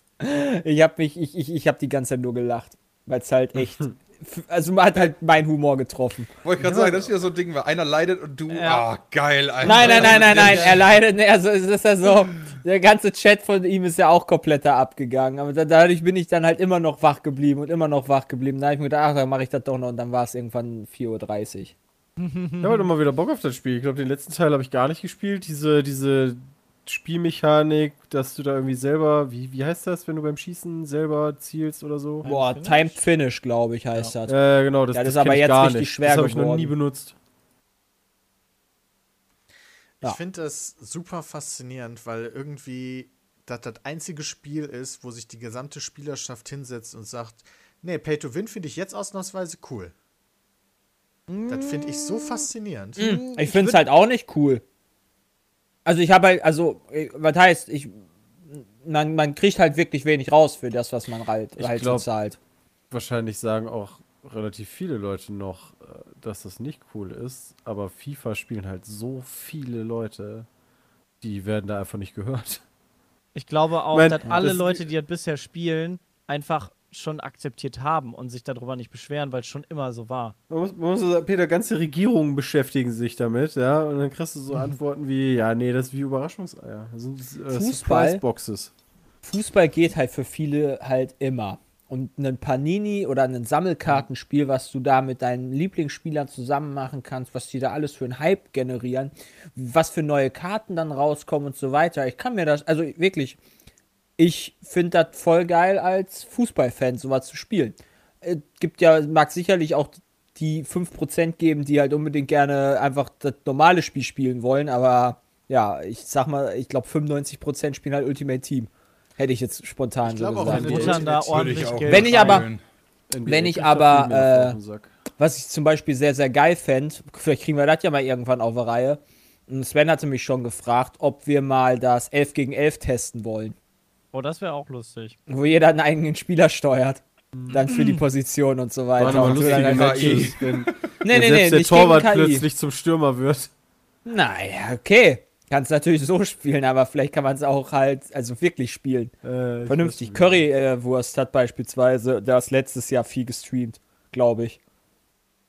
S3: Ich habe mich, ich, ich, ich habe die ganze Zeit nur gelacht, weil es halt echt, also man hat halt meinen Humor getroffen.
S4: Wollte ich gerade sagen, das ist ja so ein Ding, weil einer leidet und du,
S2: Ja.
S4: ah, geil, Alter.
S3: Nein, nein, nein, nein, nein, er leidet, nee, also es ist ja so, der ganze Chat von ihm ist ja auch komplett da abgegangen, aber da, dadurch bin ich dann halt immer noch wach geblieben und immer noch wach geblieben. Da habe ich mir gedacht, ach, dann mache ich das doch noch und dann war es irgendwann 4.30 Uhr.
S5: Ich habe halt immer wieder Bock auf das Spiel. Ich glaube, den letzten Teil habe ich gar nicht gespielt. Diese, diese Spielmechanik, dass du da irgendwie selber, wie, wie heißt das, wenn du beim Schießen selber zielst oder so?
S3: Boah,
S2: Finish?
S3: Timed Finish, glaube ich, heißt das.
S5: Ja, genau, das,
S3: Ja, das
S5: das
S3: ist aber jetzt
S5: gar
S3: richtig
S5: nicht.
S3: schwer
S5: Das habe ich noch
S3: geworden.
S5: nie benutzt.
S3: Ja.
S1: Ich finde das super faszinierend, weil irgendwie das das einzige Spiel ist, wo sich die gesamte Spielerschaft hinsetzt und sagt, nee, Pay to Win finde ich jetzt ausnahmsweise cool. Das finde ich so faszinierend.
S3: Ich finde es halt auch nicht cool. Also ich habe halt, also, äh, was heißt, ich, man, man kriegt halt wirklich wenig raus für das, was man halt,
S5: Ich
S3: halt
S5: glaub-
S3: so zahlt.
S5: Wahrscheinlich sagen auch relativ viele Leute noch, äh, dass das nicht cool ist, aber FIFA spielen halt so viele Leute, die werden da einfach nicht gehört.
S2: Ich glaube auch,
S5: Mein-
S2: dass alle
S5: das-
S2: Leute, die das bisher spielen, einfach schon akzeptiert haben und sich darüber nicht beschweren, weil es schon immer so war.
S5: Man muss, man muss sagen, Peter, ganze Regierungen beschäftigen sich damit, ja, und dann kriegst du so Antworten wie, ja, nee, das ist wie Überraschungseier. Das sind äh,
S3: Fußball?
S5: Surprise-Boxes.
S3: Fußball geht halt für viele halt immer. Und ein Panini oder ein Sammelkartenspiel, was du da mit deinen Lieblingsspielern zusammen machen kannst, was die da alles für einen Hype generieren, was für neue Karten dann rauskommen und so weiter. Ich kann mir das, also wirklich, ich finde das voll geil als Fußballfan, sowas zu spielen. Es gibt ja, mag sicherlich auch die 5% geben, die halt unbedingt gerne einfach das normale Spiel spielen wollen, aber ja, ich sag mal, ich glaube 95% spielen halt Ultimate Team. Hätte ich jetzt spontan
S1: Ich
S3: so
S1: auch,
S3: gesagt.
S1: wenn du
S2: Buttern da
S1: ich
S2: ordentlich
S4: auch
S2: Geld
S3: Wenn ich aber-.
S5: NBA
S3: Wenn ich aber, äh. Was ich zum Beispiel sehr, sehr geil fände, vielleicht kriegen wir das ja mal irgendwann auf der Reihe. Und Sven hatte mich schon gefragt, ob wir mal das 11 gegen 11 testen wollen.
S2: Oh, das wäre auch lustig.
S3: Wo jeder einen eigenen Spieler steuert. Dann für die Position und so weiter. Und du
S5: lustige
S3: dann
S4: KI.
S5: Matches, wenn
S3: Nee,
S5: wenn
S3: nee, nee,
S5: selbst der
S3: nicht
S5: Torwart plötzlich zum Stürmer wird.
S3: Naja, okay. Kannst natürlich so spielen, aber vielleicht kann man es auch halt, also wirklich spielen.
S5: Äh,
S3: Vernünftig. Currywurst hat beispielsweise das letztes Jahr viel gestreamt, glaube ich.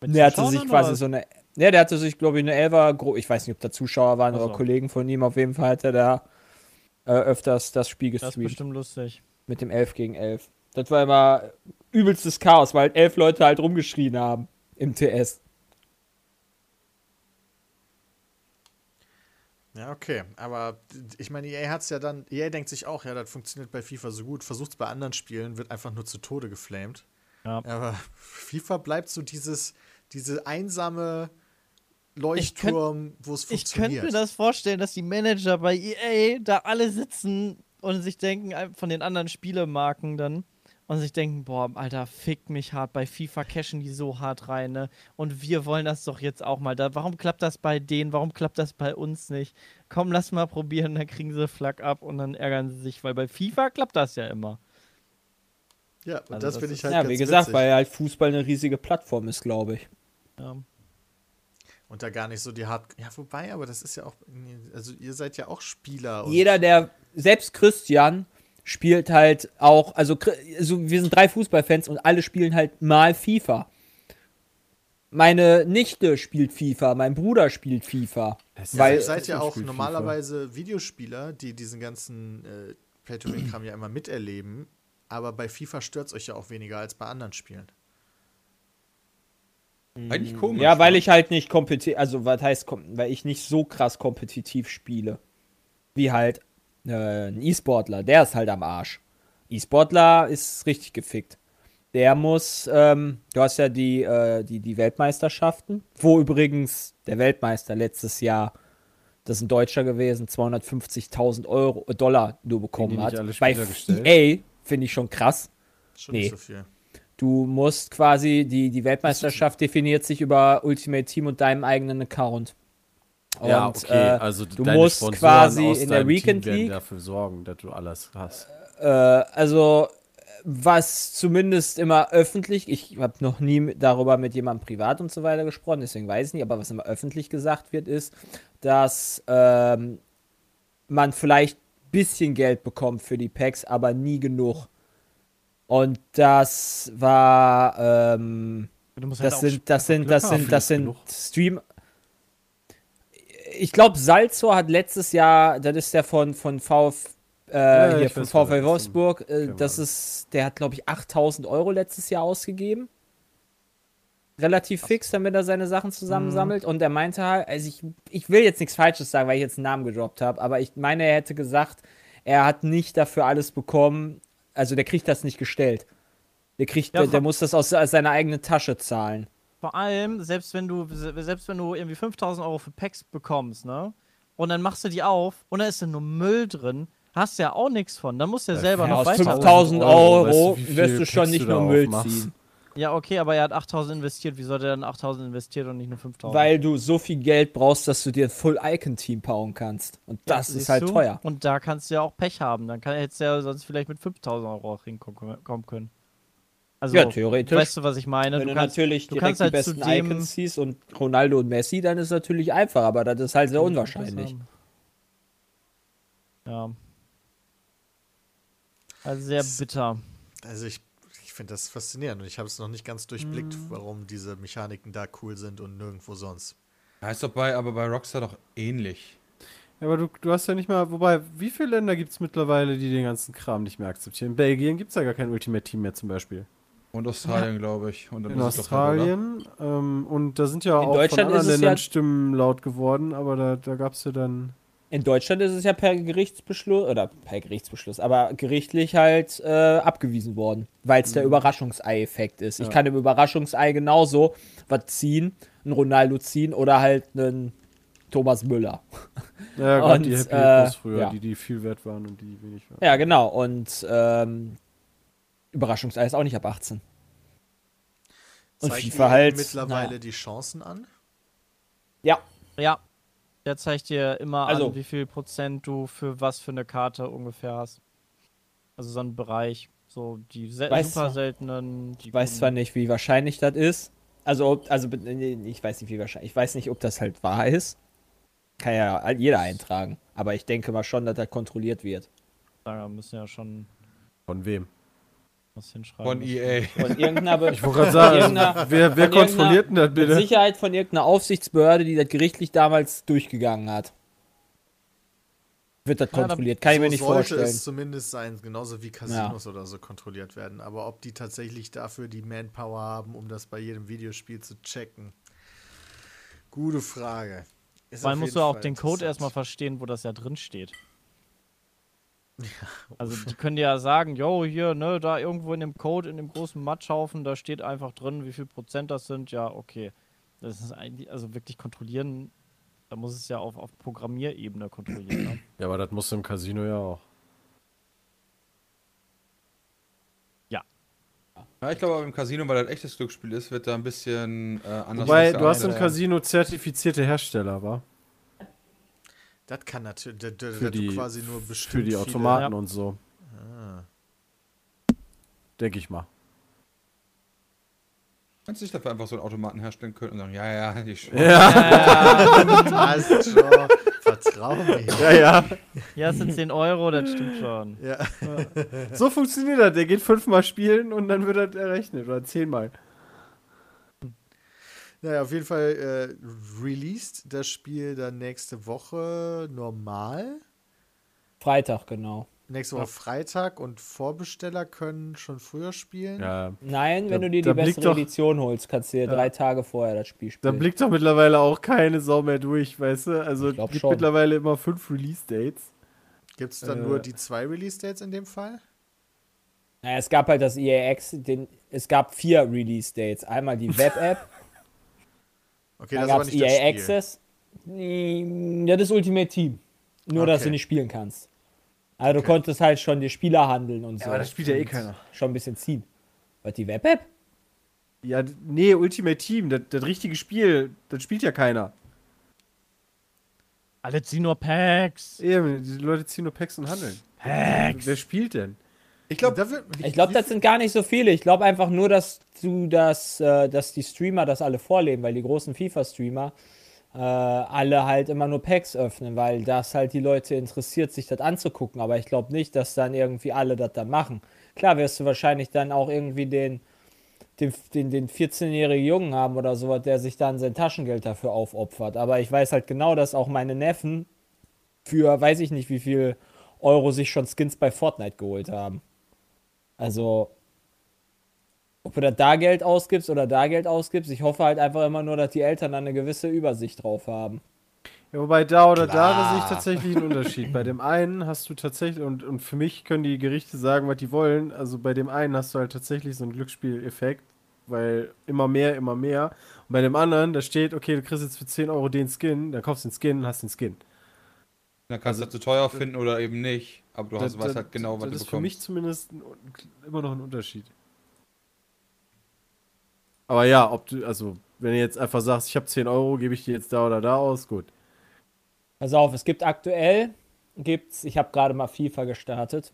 S2: Mit
S3: Der hatte sich quasi so eine. Ja, der hatte sich, glaube ich, eine Elfer. Ich weiß nicht, ob da Zuschauer waren
S2: Ach
S3: oder. Kollegen von ihm. Auf jeden Fall hat er da äh, öfters das Spiel
S2: Das ist
S3: gestreamt.
S2: bestimmt lustig.
S3: Mit dem 11 gegen 11. Das war immer übelstes Chaos, weil elf Leute halt rumgeschrien haben im TS.
S1: Ja, okay. Aber ich meine, EA hat es ja dann, EA denkt sich auch, ja, das funktioniert bei FIFA so gut, versucht es bei anderen Spielen, wird einfach nur zu Tode geflamed.
S2: Ja.
S1: Aber FIFA bleibt so dieses, diese einsame Leuchtturm, wo es
S2: Ich könnte
S1: funktioniert.
S2: mir das vorstellen, dass die Manager bei EA da alle sitzen und sich denken, von den anderen Spielemarken dann, und sich denken, boah, Alter, fickt mich hart, bei FIFA cashen die so hart rein, ne? Und wir wollen das doch jetzt auch mal. Da, warum klappt das bei denen? Warum klappt das bei uns nicht? Komm, lass mal probieren, dann kriegen sie Flag ab und dann ärgern sie sich, weil bei FIFA klappt das ja immer.
S1: ja, und
S2: Also
S1: das
S2: das
S1: finde ich halt
S3: ja,
S1: ganz
S3: wie gesagt,
S1: witzig.
S3: weil halt Fußball eine riesige Plattform ist, glaube ich.
S2: Ja.
S1: Und da gar nicht so die hart. Ja, wobei, aber das ist ja auch. Also, ihr seid ja auch Spieler. Und
S3: Jeder, der, selbst Christian, spielt halt auch, also, also wir sind drei Fußballfans und alle spielen halt mal FIFA. Meine Nichte spielt FIFA, mein Bruder spielt FIFA.
S5: Es
S3: Weil-
S1: ihr seid ja auch normalerweise Videospieler, die diesen ganzen äh, Play-to-Win-Kram ja immer miterleben. Aber bei FIFA stört es euch ja auch weniger als bei anderen Spielen.
S4: Eigentlich komisch.
S3: Ja, weil
S4: ne?
S3: ich halt nicht kompetitiv, also was heißt, kom- weil ich nicht so krass kompetitiv spiele. Wie halt äh, ein E-Sportler, der ist halt am Arsch. E-Sportler ist richtig gefickt. Der muss, ähm, du hast ja die, äh, die, die Weltmeisterschaften, wo übrigens der Weltmeister letztes Jahr, das ist ein Deutscher gewesen, 250.000 Euro, Dollar nur bekommen hat.
S5: alle
S3: Bei
S5: gestellt?
S3: EA finde ich schon krass.
S1: Schon
S3: Nee.
S1: nicht so viel.
S3: Du musst quasi, die, die Weltmeisterschaft definiert sich über Ultimate Team und deinem eigenen Account.
S5: ja,
S3: Und,
S5: okay,
S3: äh,
S5: also
S3: du musst
S5: Sponsoren
S3: quasi in der Weekend
S5: Team
S3: League-
S5: dafür sorgen, dass du alles hast.
S3: äh, also, was zumindest immer öffentlich, ich habe noch nie darüber mit jemandem privat und so weiter gesprochen, deswegen weiß ich nicht, aber was immer öffentlich gesagt wird, ist, dass ähm, man vielleicht ein bisschen Geld bekommt für die Packs, aber nie genug. Und das war, ähm,
S2: Du musst
S3: Das
S2: halt
S3: sind, das sind, das sind, das sind
S5: genug.
S3: Stream. Ich glaube, Salzor hat letztes Jahr, das ist der von, von Vf, äh,
S5: ja,
S3: hier
S5: wer
S3: VfL
S5: das.
S3: Wolfsburg. Äh, das ist, der hat, glaube ich, 8000 Euro letztes Jahr ausgegeben. Relativ fix, damit er seine Sachen zusammensammelt. Und er meinte halt, also ich, ich will jetzt nichts Falsches sagen, weil ich jetzt einen Namen gedroppt habe, aber ich meine, er hätte gesagt, er hat nicht dafür alles bekommen. Also der kriegt das nicht gestellt. Der kriegt,
S2: Ja,
S3: der, der muss das aus, aus seiner eigenen Tasche zahlen.
S2: Vor allem, selbst wenn du, selbst wenn du irgendwie 5000 Euro für Packs bekommst, ne? Und dann machst du die auf und da ist dann nur Müll drin, hast du ja auch nichts von. Dann musst du ja selber
S3: Ja,
S2: noch
S3: aus
S2: weiter.
S3: 5000
S5: Euro,
S3: Euro, wirst du schon
S5: Packs
S3: nicht nur Müll
S5: aufmachst?
S3: ziehen.
S2: Ja, okay, aber er hat 8000 investiert. Wie sollte er dann 8000 investiert und nicht nur 5000?
S3: Weil du so viel Geld brauchst, dass du dir ein Full-Icon-Team bauen kannst. Und das ist
S2: Siehst
S3: halt
S2: du?
S3: teuer.
S2: Und da kannst du ja auch Pech haben. Dann kann, hättest du ja sonst vielleicht mit 5000 Euro auch hinkommen kommen können. Also,
S3: Ja, theoretisch.
S2: weißt du, was ich meine?
S3: Wenn du,
S2: du kannst,
S3: natürlich
S2: du
S3: direkt
S2: kannst
S3: die
S2: halt
S3: besten
S2: zu dem-
S3: Icons ziehst und Ronaldo und Messi, dann ist es natürlich einfach, aber das ist halt sehr unwahrscheinlich.
S2: Ja. Also sehr bitter.
S1: Also, ich, ich finde das faszinierend und ich habe es noch nicht ganz durchblickt,
S3: Mhm.
S1: warum diese Mechaniken da cool sind und nirgendwo sonst.
S4: Ja, ist doch bei, aber bei Rockstar doch ähnlich.
S5: Ja, aber du, du hast ja nicht mal, wobei, wie viele Länder gibt es mittlerweile, die den ganzen Kram nicht mehr akzeptieren? In Belgien gibt es ja gar kein Ultimate Team mehr zum Beispiel.
S4: Und Australien, glaube ich. Und dann
S5: In
S4: halt?
S5: Australien. ähm, und da sind ja
S3: In
S5: auch
S3: Deutschland
S5: von anderen
S3: ist es
S5: Ländern
S3: ja-
S5: Stimmen laut geworden, aber da, da gab es ja dann.
S3: In Deutschland ist es ja per Gerichtsbeschluss, oder per Gerichtsbeschluss, aber gerichtlich halt äh, abgewiesen worden, weil es der Überraschungsei-Effekt ist. Ich kann im Überraschungsei genauso was ziehen, einen Ronaldo ziehen oder halt einen Thomas Müller.
S5: Ja, gerade die Happy
S3: äh,
S5: früher,
S3: ja.
S5: die, die viel wert waren und die wenig waren.
S3: Ja, genau. Und ähm, Überraschungsei ist auch nicht ab 18. Und
S1: Zeigt
S3: FIFA halt,
S1: mittlerweile
S3: naja.
S1: die Chancen an?
S3: Ja,
S2: Ja. Der zeigt dir immer
S3: Also-
S2: an, wie viel Prozent du für was für eine Karte ungefähr hast. Also so ein Bereich. So die sel
S3: Weiß
S2: super seltenen. Die
S3: ich weiß zwar nicht, wie wahrscheinlich das ist. Also, ob- also ich weiß nicht, wie wahrscheinlich. Ich weiß nicht, ob das halt wahr ist. Kann ja jeder eintragen. Aber ich denke mal schon, dass das kontrolliert wird.
S2: Da müssen ja schon
S5: Von wem?
S2: Was hinschreiben.
S4: Von EA.
S3: Von irgendeiner. Be
S5: Ich wollte gerade sagen, also, wer, wer kontrolliert denn das
S3: mit
S5: bitte?
S3: Sicherheit von irgendeiner Aufsichtsbehörde, die das gerichtlich damals durchgegangen hat. Wird das
S2: Ja, da-
S3: kontrolliert? Kann ich
S1: so
S3: mir nicht
S1: sollte
S3: vorstellen.
S1: es zumindest sein, genauso wie Casinos oder so kontrolliert werden. Aber ob die tatsächlich dafür die Manpower haben, um das bei jedem Videospiel zu checken, gute Frage. Ist
S2: allem musst du auch den Code erstmal verstehen, wo das ja drin steht. Also die können ja sagen, yo, hier, ne, da irgendwo in dem Code, in dem großen Matschhaufen, da steht einfach drin, wie viel Prozent das sind. Ja, okay. Das ist eigentlich, also wirklich kontrollieren, da muss es ja auf, auf Programmierebene kontrollieren. Ne?
S5: Ja, aber das muss im Casino ja auch.
S4: Ja, ich glaube aber im Casino, weil das ein echtes Glücksspiel ist, wird da ein bisschen äh, anders
S5: Wobei, du hast im. Casino zertifizierte Hersteller, wa?
S1: Das kann natürlich, da- da-
S5: Für die-
S1: quasi nur bestimmt
S5: Für die
S1: viele-
S5: Automaten
S2: Ja.
S5: und so. Denke ich mal.
S4: Kannst du nicht dafür einfach so einen Automaten herstellen können und sagen, ja, ja, die Sch
S1: Passt schon. Vertrau mir.
S5: Ja, ja.
S2: Ja, es sind 10 Euro, das stimmt schon.
S1: Ja.
S5: So funktioniert das. Der geht fünfmal spielen und dann wird das errechnet. Oder zehnmal.
S1: Naja, auf jeden Fall äh, released das Spiel dann nächste Woche normal.
S3: Freitag, genau.
S1: Nächste Woche Freitag und Vorbesteller können schon früher spielen.
S5: Ja.
S3: Nein, wenn
S5: Da-
S3: du dir die bessere
S5: doch-
S3: Edition holst, kannst du dir drei Tage vorher das Spiel
S5: Da
S3: spielen.
S5: blickt doch mittlerweile auch keine Sau mehr durch, weißt du? Also es gibt
S3: schon.
S5: mittlerweile immer fünf Release-Dates.
S1: Gibt es dann
S5: Äh.
S1: nur die zwei Release-Dates in dem Fall?
S3: Naja, es gab halt das EAX, den, es gab vier Release-Dates. Einmal die Web-App,
S1: Okay,
S3: dann
S1: das ist
S3: gab
S1: aber
S3: es
S1: nicht
S3: EA. Access. Ja, das Ultimate Team. Nur, dass
S1: Okay.
S3: du nicht spielen kannst. Also du konntest halt schon die Spieler handeln und so.
S5: aber das spielt ja eh keiner.
S3: Schon ein bisschen ziehen. Was, die Web-App?
S5: Ja, nee, Ultimate Team, das, das richtige Spiel, das spielt ja keiner.
S2: Alle ziehen nur Packs.
S5: Eben, die Leute ziehen nur Packs und handeln.
S2: Packs.
S5: Wer spielt denn?
S1: Ich glaube.
S3: Ich glaube, das sind gar nicht so viele. Ich glaube einfach nur, dass du das, äh, dass die Streamer das alle vorleben, weil die großen FIFA-Streamer äh, alle halt immer nur Packs öffnen, weil das halt die Leute interessiert, sich das anzugucken. Aber ich glaube nicht, dass dann irgendwie alle das dann machen. Klar wirst du wahrscheinlich dann auch irgendwie den, den, den, den 14-jährigen Jungen haben oder sowas, der sich dann sein Taschengeld dafür aufopfert. Aber ich weiß halt genau, dass auch meine Neffen für weiß ich nicht wie viel Euro sich schon Skins bei Fortnite geholt haben. Also, ob du da, Geld ausgibst oder da Geld ausgibst, ich hoffe halt einfach immer nur, dass die Eltern dann eine gewisse Übersicht drauf haben.
S5: Ja, wobei da oder da, da sehe ich tatsächlich einen Unterschied. Bei dem einen hast du tatsächlich, und, und für mich können die Gerichte sagen, was die wollen. Also bei dem einen hast du halt tatsächlich so einen Glücksspieleffekt, weil immer mehr, immer mehr. Und bei dem anderen, da steht, okay, du kriegst jetzt für 10 Euro den Skin, dann kaufst du den Skin und hast den Skin.
S4: Dann kannst du das zu teuer finden oder eben nicht. Aber du hast, weißt halt genau, was
S5: das
S4: du
S5: ist für
S4: bekommst.
S5: mich zumindest ein, immer noch ein Unterschied. Aber ja, ob du, also, wenn du jetzt einfach sagst, ich habe 10 Euro, gebe ich die jetzt da oder da aus, gut.
S3: Pass auf, es gibt aktuell, gibt's, ich habe gerade mal FIFA gestartet.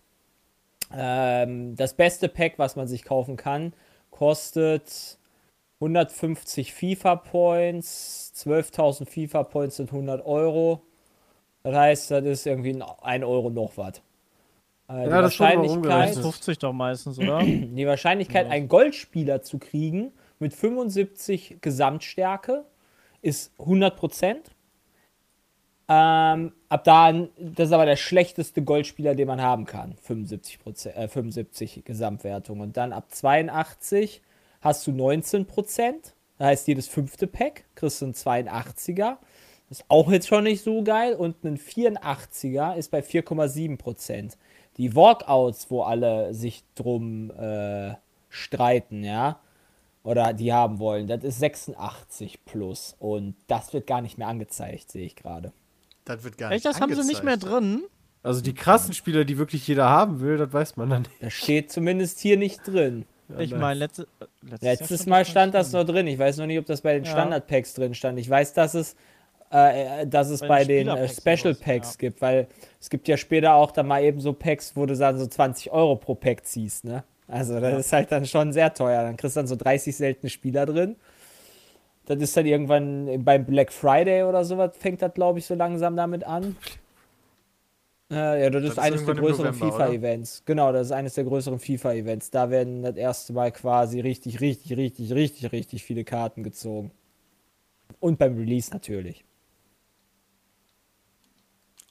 S3: Ähm, das beste Pack, was man sich kaufen kann, kostet 150 FIFA Points, 12.000 FIFA Points sind 100 Euro. Das heißt, das ist irgendwie 1 Euro noch was. Äh, die
S5: Ja, das
S3: Wahrscheinlichkeit,
S5: umgerechnet.
S2: 50 doch meistens, oder?
S3: die Wahrscheinlichkeit, einen Goldspieler zu kriegen mit 75 Gesamtstärke ist 100%. Ähm, ab da, das ist aber der schlechteste Goldspieler, den man haben kann. 75%, äh, 75 Gesamtwertung. Und dann ab 82 hast du 19%. Das heißt, jedes fünfte Pack kriegst du einen 82er. Ist auch jetzt schon nicht so geil. Und ein 84er ist bei 4,7%. Die Walkouts, wo alle sich drum äh, streiten, ja, oder die haben wollen, das ist 86 plus. Und das wird gar nicht mehr angezeigt, sehe ich gerade.
S1: Das wird gar nicht
S2: Echt, das haben sie nicht mehr
S1: angezeigt.
S2: drin?
S5: Also die krassen Spieler, die wirklich jeder haben will, das weiß man dann nicht.
S3: Das steht zumindest hier nicht drin.
S2: Ich
S5: nice.
S2: meine, letzte, letztes,
S3: Letztes Mal
S2: stand das
S3: noch drin. Ich weiß noch nicht, ob das bei den
S2: Ja.
S3: Standard-Packs drin stand. Ich weiß, dass es, äh, äh, dass es
S2: Bei
S3: bei,
S2: den
S3: den äh, Special Packs
S2: ja.
S3: gibt, weil es gibt ja später auch dann mal eben so Packs, wo du dann so 20 Euro pro Pack ziehst, ne? Also das ist halt dann schon sehr teuer. Dann kriegst du dann so 30 seltene Spieler drin. Das ist dann irgendwann beim Black Friday oder sowas, fängt das, glaube ich, so langsam damit an. Äh, ja, das,
S1: Das
S3: ist eines der größeren? FIFA-Events. Genau, das ist eines der größeren FIFA-Events. Da werden das erste Mal quasi richtig, richtig, richtig, richtig, richtig viele Karten gezogen. Und beim Release natürlich.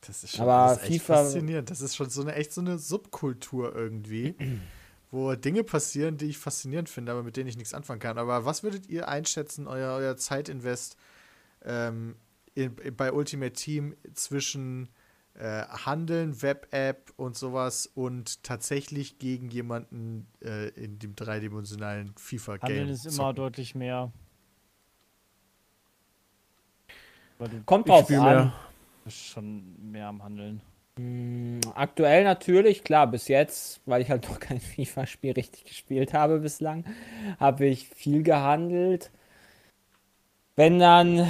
S1: Das ist schon
S3: Aber
S1: das ist echt
S3: FIFA
S1: faszinierend. Das ist schon so eine echt so eine Subkultur irgendwie, wo Dinge passieren, die ich faszinierend finde, aber mit denen ich nichts anfangen kann. Aber was würdet ihr einschätzen, euer, euer Zeitinvest ähm, in, in, bei Ultimate Team zwischen äh, Handeln, Web-App und sowas und tatsächlich gegen jemanden äh, in dem dreidimensionalen FIFA-Game?
S2: Handeln ist immer
S1: zocken?
S2: deutlich mehr.
S3: Kommt drauf an.
S5: mehr.
S2: Schon mehr am Handeln.
S3: Mm, Aktuell natürlich, klar, bis jetzt, weil ich halt noch kein FIFA-Spiel richtig gespielt habe bislang, habe ich viel gehandelt. Wenn dann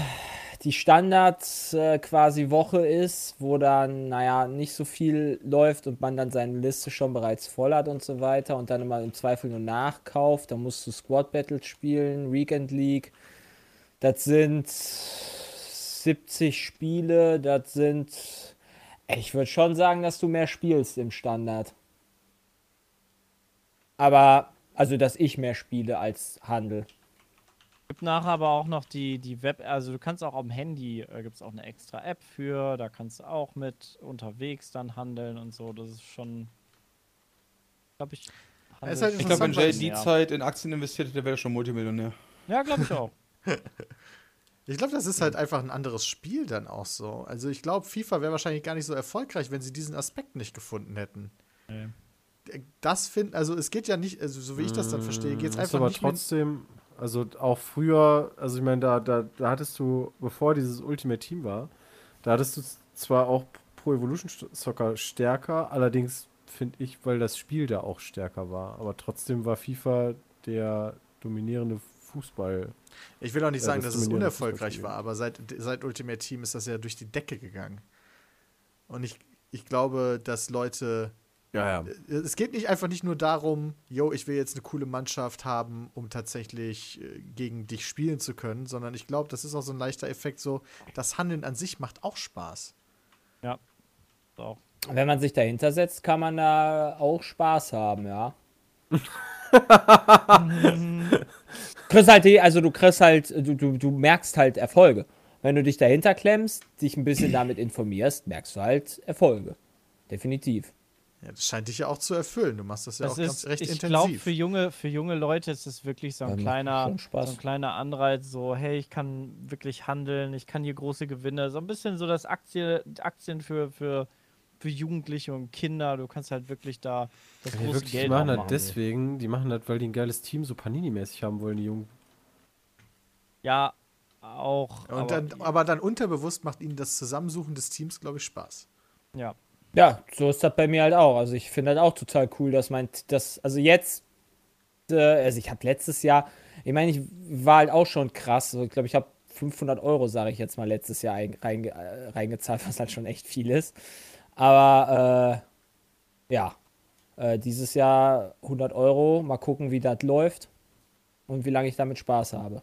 S3: die Standard äh, quasi Woche ist, wo dann, naja, nicht so viel läuft und man dann seine Liste schon bereits voll hat und so weiter und dann immer im Zweifel nur nachkauft, dann musst du Squad Battles spielen, Weekend League. Das sind 70 Spiele, das sind ich würde schon sagen, dass du mehr spielst im Standard. Aber, also, dass ich mehr spiele als Handel.
S2: Gibt nachher aber auch noch die, die Web, also du kannst auch am Handy, äh, gibt es auch eine extra App für, da kannst du auch mit unterwegs dann handeln und so. Das ist schon, glaube ich,
S1: ist halt
S4: Ich glaube, wenn Jay die
S2: ja.
S4: Zeit in Aktien investiert hätte, wäre er schon Multimillionär.
S2: Ja, glaube ich auch.
S1: Ich glaube, das ist halt einfach ein anderes Spiel dann auch so. Also ich glaube, FIFA wäre wahrscheinlich gar nicht so erfolgreich, wenn sie diesen Aspekt nicht gefunden hätten.
S2: Nee.
S1: Das finden, also es geht ja nicht, also so wie ich das dann verstehe, geht es einfach
S5: aber
S1: nicht mehr.
S5: trotzdem, also auch früher, also ich meine, da, da, da hattest du, bevor dieses Ultimate Team war, da hattest du zwar auch Pro Evolution Soccer stärker, allerdings finde ich, weil das Spiel da auch stärker war, aber trotzdem war FIFA der dominierende Fußball.
S1: Ich will auch nicht
S5: das
S1: sagen, dass es unerfolgreich war, aber seit, seit Ultimate Team ist das ja durch die Decke gegangen. Und ich, ich glaube, dass Leute.
S5: Ja, ja.
S1: Es geht nicht einfach nicht nur darum, yo, ich will jetzt eine coole Mannschaft haben, um tatsächlich äh, gegen dich spielen zu können, sondern ich glaube, das ist auch so ein leichter Effekt, so, das Handeln an sich macht auch Spaß.
S2: Ja. Auch.
S3: Wenn man sich dahinter setzt, kann man da auch Spaß haben, ja. kriegst halt die, also du kriegst halt, du, du, du merkst halt Erfolge. Wenn du dich dahinter klemmst, dich ein bisschen damit informierst, merkst du halt Erfolge. Definitiv.
S1: Ja, das scheint dich ja auch zu erfüllen. Du machst das ja
S2: Das
S1: auch ganz
S2: ist,
S1: recht
S2: ich glaube,
S1: intensiv.
S2: für junge, für junge Leute ist es wirklich so
S3: Ja,
S2: ein
S3: macht
S2: kleiner, so ein kleiner Anreiz, so, hey, ich kann wirklich handeln, ich kann hier große Gewinne, so ein bisschen so das Aktie, Aktien für, für, für Jugendliche und Kinder, du kannst halt wirklich da das
S5: Die,
S2: große
S5: wirklich, die
S2: Geld
S5: machen
S2: auch
S5: das
S2: machen.
S5: deswegen, die machen das, weil die ein geiles Team so Panini-mäßig haben wollen, die Jungen.
S2: Ja, auch.
S1: Und
S2: aber,
S1: dann, aber dann unterbewusst macht ihnen das Zusammensuchen des Teams, glaube ich, Spaß.
S2: ja.
S3: Ja, so ist das bei mir halt auch. Also ich finde das auch total cool, dass mein, das, also jetzt, äh, also ich habe letztes Jahr, ich meine, ich war halt auch schon krass. Also ich glaube, ich habe 500 Euro, sage ich jetzt mal, letztes Jahr ein, reinge, äh, reingezahlt, was halt schon echt viel ist. Aber äh, ja, äh, dieses Jahr 100 Euro, mal gucken, wie das läuft und wie lange ich damit Spaß habe.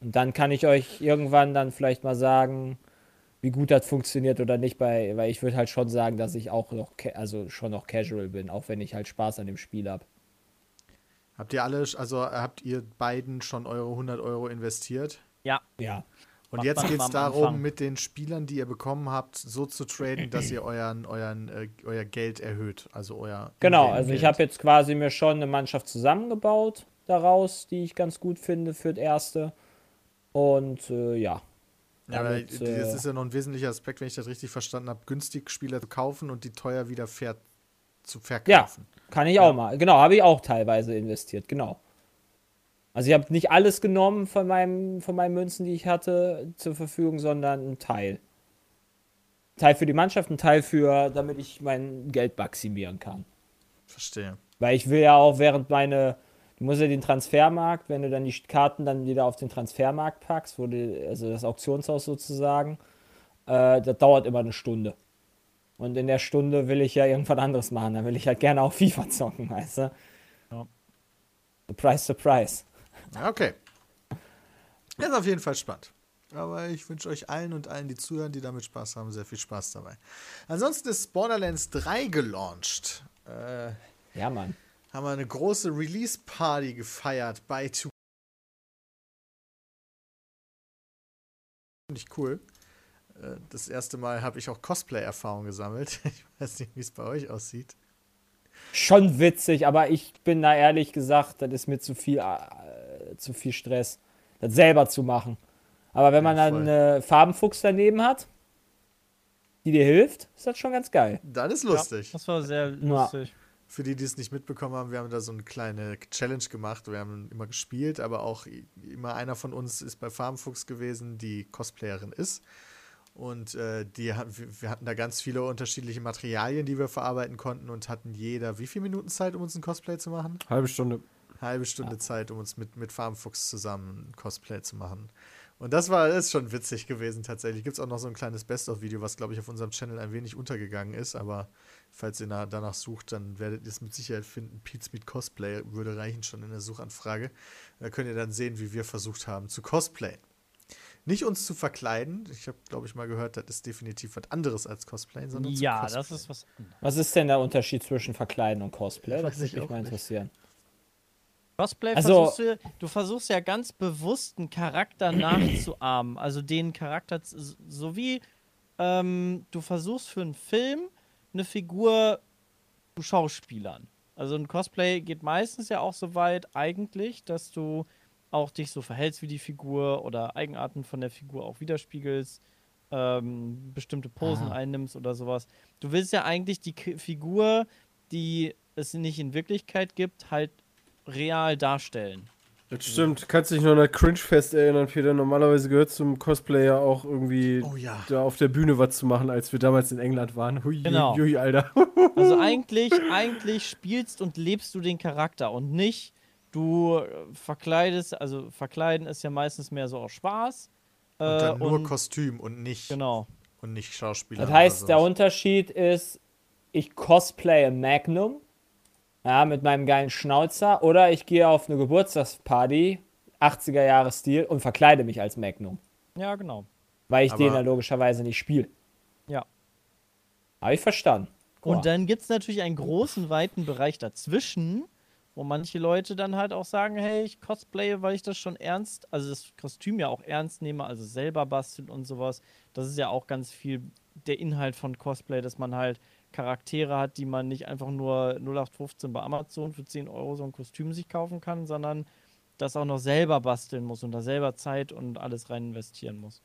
S3: Und dann kann ich euch irgendwann dann vielleicht mal sagen, wie gut das funktioniert oder nicht, bei, weil ich würde halt schon sagen, dass ich auch noch, also schon noch casual bin, auch wenn ich halt Spaß an dem Spiel habe.
S1: Habt ihr alle, also habt ihr beiden schon eure 100 Euro investiert?
S2: Ja,
S3: Ja.
S1: Und
S2: Macht
S1: jetzt geht es darum,
S2: Anfang.
S1: mit den Spielern, die ihr bekommen habt, so zu traden, dass ihr euren, euren, äh, euer Geld erhöht. Also euer.
S3: Genau, also ich habe jetzt quasi mir schon eine Mannschaft zusammengebaut daraus, die ich ganz gut finde für das erste. Und äh, ja,
S1: Ja, aber
S3: Damit, äh,
S1: das ist ja noch ein wesentlicher Aspekt, wenn ich das richtig verstanden habe, günstig Spieler zu kaufen und die teuer wieder ver zu verkaufen.
S3: Kann ich auch mal. Genau, habe ich auch teilweise investiert, genau. Also ich habe nicht alles genommen von, meinem, von meinen Münzen, die ich hatte, zur Verfügung, sondern einen Teil. Ein Teil für die Mannschaft, ein Teil für, damit ich mein Geld maximieren kann.
S1: Verstehe.
S3: Weil ich will ja auch während meine, du musst ja den Transfermarkt, wenn du dann die Karten dann wieder auf den Transfermarkt packst, wo du, also das Auktionshaus sozusagen, äh, das dauert immer eine Stunde. Und in der Stunde will ich ja irgendwas anderes machen. Dann will ich halt gerne auch FIFA zocken, weißt du?
S2: Ja.
S3: Surprise, surprise.
S1: Okay. Das ist auf jeden Fall spannend. Aber ich wünsche euch allen und allen, die zuhören, die damit Spaß haben, sehr viel Spaß dabei. Ansonsten ist Borderlands 3 gelauncht. Äh,
S3: Ja, Mann.
S1: haben wir eine große Release-Party gefeiert bei 2 Finde ich cool. Äh, Das erste Mal habe ich auch Cosplay-Erfahrung gesammelt. Ich weiß nicht, wie es bei euch aussieht.
S3: Schon witzig, aber ich bin da ehrlich gesagt, das ist mir zu viel, zu viel Stress, das selber zu machen. Aber wenn man
S1: Ja,
S3: dann einen Farbenfuchs daneben hat, die dir hilft, ist das schon ganz geil.
S1: Dann ist lustig.
S2: Das war sehr
S3: Ja.
S2: lustig.
S1: Für die, die es nicht mitbekommen haben, wir haben da so eine kleine Challenge gemacht. Wir haben immer gespielt, aber auch immer einer von uns ist bei Farmfuchs gewesen, die Cosplayerin ist. Und äh, die, wir hatten da ganz viele unterschiedliche Materialien, die wir verarbeiten konnten und hatten jeder wie viele Minuten Zeit, um uns ein Cosplay zu machen?
S5: Halbe Stunde.
S1: Halbe Stunde Zeit, um uns mit, mit Farmfuchs zusammen Cosplay zu machen. Und das war ist schon witzig gewesen tatsächlich. Gibt es auch noch so ein kleines Best-of-Video, was, glaube ich, auf unserem Channel ein wenig untergegangen ist. Aber falls ihr na, danach sucht, dann werdet ihr es mit Sicherheit finden. Pete's Meet Cosplay würde reichen schon in der Suchanfrage. Da könnt ihr dann sehen, wie wir versucht haben zu cosplayen. Nicht uns zu verkleiden. Ich habe, glaube ich, mal gehört, das ist definitiv was anderes als Cosplayen, sondern zu
S2: Ja, das ist was anderes.
S3: Was ist denn der Unterschied zwischen Verkleiden und Cosplay? Das würde
S1: ich
S3: mich
S1: auch
S3: mal
S1: nicht.
S3: interessieren.
S2: Cosplay
S3: Also-
S2: versuchst du, du versuchst ja ganz bewusst einen Charakter nachzuahmen. Also den Charakter, so wie ähm, du versuchst für einen Film eine Figur zu schauspielern. Also ein Cosplay geht meistens ja auch so weit eigentlich, dass du auch dich so verhältst wie die Figur oder Eigenarten von der Figur auch widerspiegelst, ähm, bestimmte Posen
S3: Ah.
S2: einnimmst oder sowas. Du willst ja eigentlich die K Figur, die es nicht in Wirklichkeit gibt, halt real darstellen.
S5: Das stimmt. Kannst dich noch an das Cringe-Fest erinnern, Peter? Normalerweise gehört zum Cosplayer auch irgendwie
S1: Oh ja.
S5: da auf der Bühne was zu machen, als wir damals in England waren. Hui,
S2: Genau.
S5: hui, Alter.
S2: Also eigentlich, eigentlich spielst und lebst du den Charakter und nicht du äh, verkleidest, also verkleiden ist ja meistens mehr so aus Spaß.
S1: Und
S2: äh,
S1: dann nur
S2: und-
S1: Kostüm und nicht,
S2: Genau.
S1: und nicht Schauspieler.
S3: Das heißt, der. Unterschied ist, ich cosplaye Magnum, ja, mit meinem geilen Schnauzer, oder ich gehe auf eine Geburtstagsparty, 80er Jahre Stil, und verkleide mich als Magnum.
S2: Ja, genau.
S3: Weil ich
S1: Aber-
S3: den ja logischerweise nicht spiele.
S2: Ja.
S3: Habe ich verstanden. Mal.
S2: Und dann gibt es natürlich einen großen, weiten Bereich dazwischen, wo manche Leute dann halt auch sagen, hey, ich cosplaye, weil ich das schon ernst, also das Kostüm ja auch ernst nehme, also selber basteln und sowas. Das ist ja auch ganz viel der Inhalt von Cosplay, dass man halt Charaktere hat, die man nicht einfach nur 0815 bei Amazon für 10 Euro so ein Kostüm sich kaufen kann, sondern das auch noch selber basteln muss und da selber Zeit und alles rein investieren muss.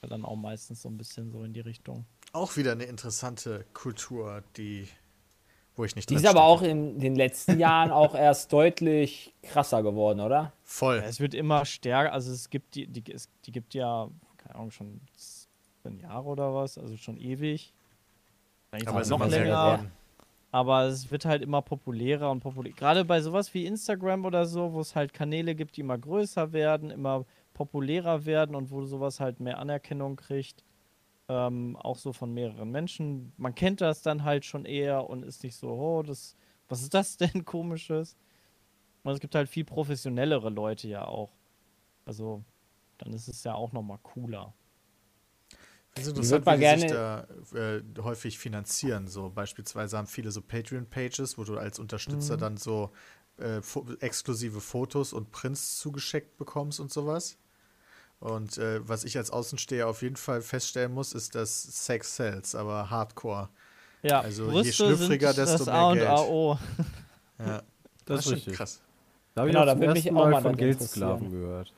S2: Ja, Dann auch meistens so ein bisschen so in die Richtung.
S1: Auch wieder eine interessante Kultur, die, wo ich nicht
S3: Die ist aber auch in den letzten Jahren auch erst deutlich krasser geworden, oder?
S1: voll.
S2: Ja, es wird immer stärker, also es gibt die, die, es, die gibt ja, keine Ahnung, schon zehn Jahre oder was, also schon ewig. Vielleicht
S1: aber ist
S2: noch länger. Aber es wird halt immer populärer und populärer. Gerade bei sowas wie Instagram oder so, wo es halt Kanäle gibt, die immer größer werden, immer populärer werden und wo sowas halt mehr Anerkennung kriegt. Ähm, auch so von mehreren Menschen. Man kennt das dann halt schon eher und ist nicht so, oh, das, was ist das denn komisches? Und es gibt halt viel professionellere Leute ja auch. Also, dann ist es ja auch nochmal cooler.
S1: Das ist interessant,
S3: mal
S1: wie die sich
S3: gerne-
S1: da äh, häufig finanzieren. So beispielsweise haben viele so Patreon-Pages, wo du als
S3: Mhm.
S1: Unterstützer dann so äh, fo exklusive Fotos und Prints zugeschickt bekommst und sowas. Und äh, was ich als Außensteher auf jeden Fall feststellen muss, ist, dass Sex sells, aber Hardcore.
S2: Ja,
S1: Also je
S2: Brüste
S1: schlüpfriger,
S2: sind
S1: desto
S2: das
S1: mehr
S2: A und
S1: Geld.
S2: AO.
S1: Ja,
S5: Das ist
S1: schon
S5: richtig.
S1: krass.
S5: Da habe
S3: Genau,
S5: ich
S3: da
S5: auch zum
S3: würde mich
S5: ersten
S3: auch
S5: Mal
S3: mal
S5: von
S3: das
S5: Geldsklaven gehört.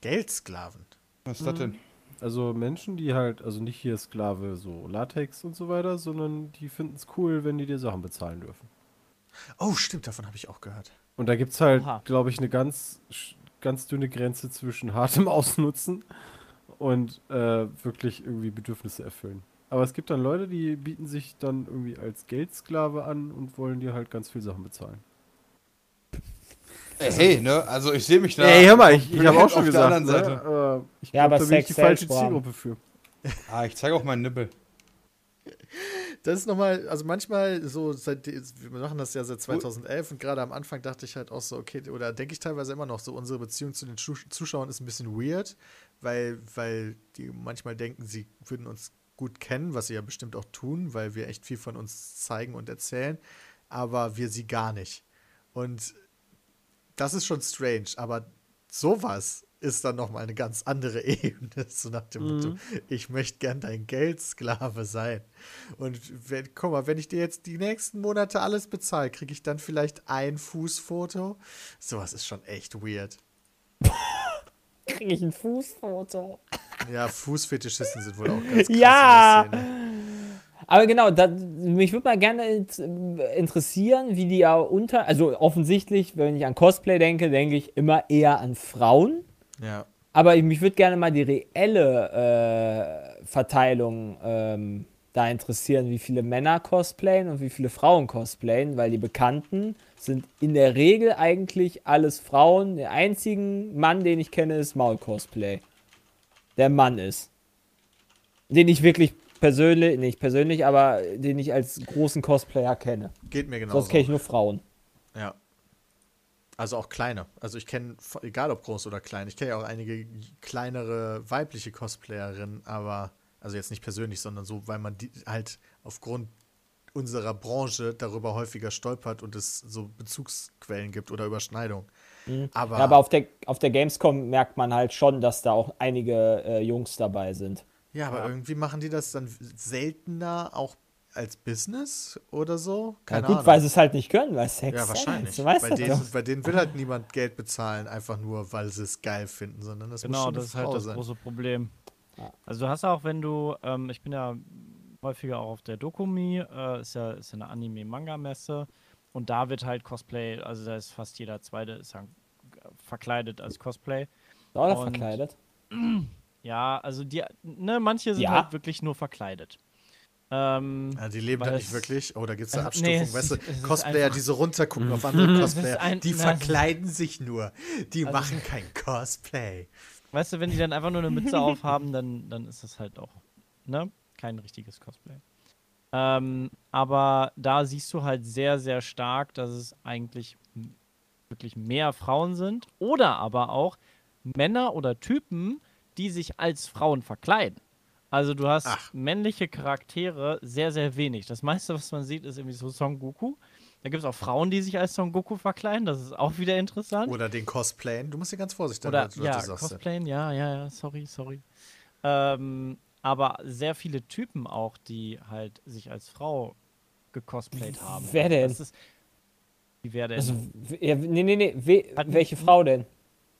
S1: Geldsklaven.
S4: Was ist das denn?
S5: Also Menschen, die halt, also nicht hier Sklave, so Latex und so weiter, sondern die finden es cool, wenn die dir Sachen bezahlen dürfen.
S1: Oh, stimmt, davon habe ich auch gehört.
S5: Und da gibt es halt, glaube ich, eine ganz, ganz dünne Grenze zwischen hartem Ausnutzen und äh, wirklich irgendwie Bedürfnisse erfüllen. Aber es gibt dann Leute, die bieten sich dann irgendwie als Geldsklave an und wollen dir halt ganz viel Sachen bezahlen.
S4: Ey, hey, ne? Also ich sehe mich da.
S5: Ey, hör mal, ich, ich habe auch
S4: auf
S5: schon
S4: der
S5: gesagt,
S4: anderen
S5: ne,
S4: Seite.
S5: aber ich
S3: Ja,
S5: glaub,
S3: aber
S5: da bin ich die falsche. Zielgruppe für.
S4: Ah, ich zeige auch meinen Nippel.
S1: Das ist nochmal, also manchmal so, seit, wir machen das ja seit 2011 und gerade am Anfang dachte ich halt auch so, okay, oder denke ich teilweise immer noch so, unsere Beziehung zu den Zusch- Zuschauern ist ein bisschen weird, weil, weil die manchmal denken, sie würden uns gut kennen, was sie ja bestimmt auch tun, weil wir echt viel von uns zeigen und erzählen, aber wir sie gar nicht. Und das ist schon strange, aber sowas ist dann nochmal eine ganz andere Ebene, so nach dem Motto, ich möchte gern dein Geldsklave sein. Und wenn, guck mal, wenn ich dir jetzt die nächsten Monate alles bezahle, kriege ich dann vielleicht ein Fußfoto? Sowas ist schon echt weird.
S3: Kriege ich ein Fußfoto?
S1: Ja, Fußfetischisten sind wohl auch ganz krass
S3: Ja.
S1: in der Szene.
S3: Aber genau, da, mich würde mal gerne int- interessieren, wie die ja unter. Also offensichtlich, wenn ich an Cosplay denke, denke ich immer eher an Frauen.
S1: Ja.
S3: Aber ich, mich würde gerne mal die reelle äh, Verteilung ähm, da interessieren, wie viele Männer cosplayen und wie viele Frauen cosplayen, weil die Bekannten sind in der Regel eigentlich alles Frauen. Der einzige Mann, den ich kenne, ist Maul Cosplay. Der Mann ist. Den ich wirklich persönlich, nicht persönlich, aber den ich als großen Cosplayer kenne.
S1: Geht mir genau
S3: Sonst kenne ich nur Frauen.
S1: Ja. Also auch kleine. Also ich kenne, egal ob groß oder klein, ich kenne ja auch einige kleinere weibliche Cosplayerinnen, aber, also jetzt nicht persönlich, sondern so, weil man die halt aufgrund unserer Branche darüber häufiger stolpert und es so Bezugsquellen gibt oder Überschneidung. Aber,
S3: Ja, aber auf der, auf der Gamescom merkt man halt schon, dass da auch einige äh, Jungs dabei sind.
S1: Ja, aber irgendwie machen die das dann seltener auch als Business oder so? Keine
S3: ja, gut,
S1: Ahnung.
S3: weil sie es halt nicht können, weil Sex
S1: Ja, wahrscheinlich.
S3: Du weißt
S1: bei,
S3: das
S1: denen,
S3: doch.
S1: bei denen will halt niemand Geld bezahlen, einfach nur, weil sie es geil finden, sondern das muss
S2: Genau,
S1: schon
S2: das
S1: eine
S2: ist halt
S1: Frau
S2: das
S1: sein.
S2: große Problem.
S3: Ja.
S2: Also du hast auch, wenn du, ähm, ich bin ja häufiger auch auf der Dokumi, äh, ist ja ist ja eine Anime-Manga-Messe und da wird halt Cosplay, also da ist fast jeder Zweite ist ja verkleidet als Cosplay.
S3: Oder
S2: und-
S3: verkleidet.
S2: Ja, also die, ne, manche sind
S3: Ja.
S2: halt wirklich nur verkleidet. Ähm,
S1: Ja, die leben da nicht wirklich. Oh, da gibt es eine
S2: Also, nee,
S1: Abstufung.
S2: es
S1: weißt du, Cosplayer,
S2: einfach-
S1: die so runtergucken auf andere Cosplayer,
S2: ein-
S1: die
S2: na,
S1: verkleiden sich nur. Die
S2: Also-
S1: machen kein Cosplay.
S2: Weißt du, wenn die dann einfach nur eine Mütze aufhaben, dann, dann ist das halt auch, ne? Kein richtiges Cosplay. Ähm, aber da siehst du halt sehr, sehr stark, dass es eigentlich wirklich mehr Frauen sind. Oder aber auch Männer oder Typen, die sich als Frauen verkleiden. Also du hast
S1: Ach.
S2: männliche Charaktere sehr, sehr wenig. Das meiste, was man sieht, ist irgendwie so Son Goku. Da gibt es auch Frauen, die sich als Son Goku verkleiden. Das ist auch wieder interessant.
S1: Oder den Cosplayen. Du musst dir ganz vorsichtig sein,
S2: ja,
S1: sagst.
S2: Cosplayen, ja, ja, ja, sorry, sorry. Ähm, aber sehr viele Typen auch, die halt sich als Frau gecosplayt haben.
S3: Wer denn?
S2: Das ist, wie wer denn?
S3: Also, ja, nee, nee, nee. We, welche Frau denn?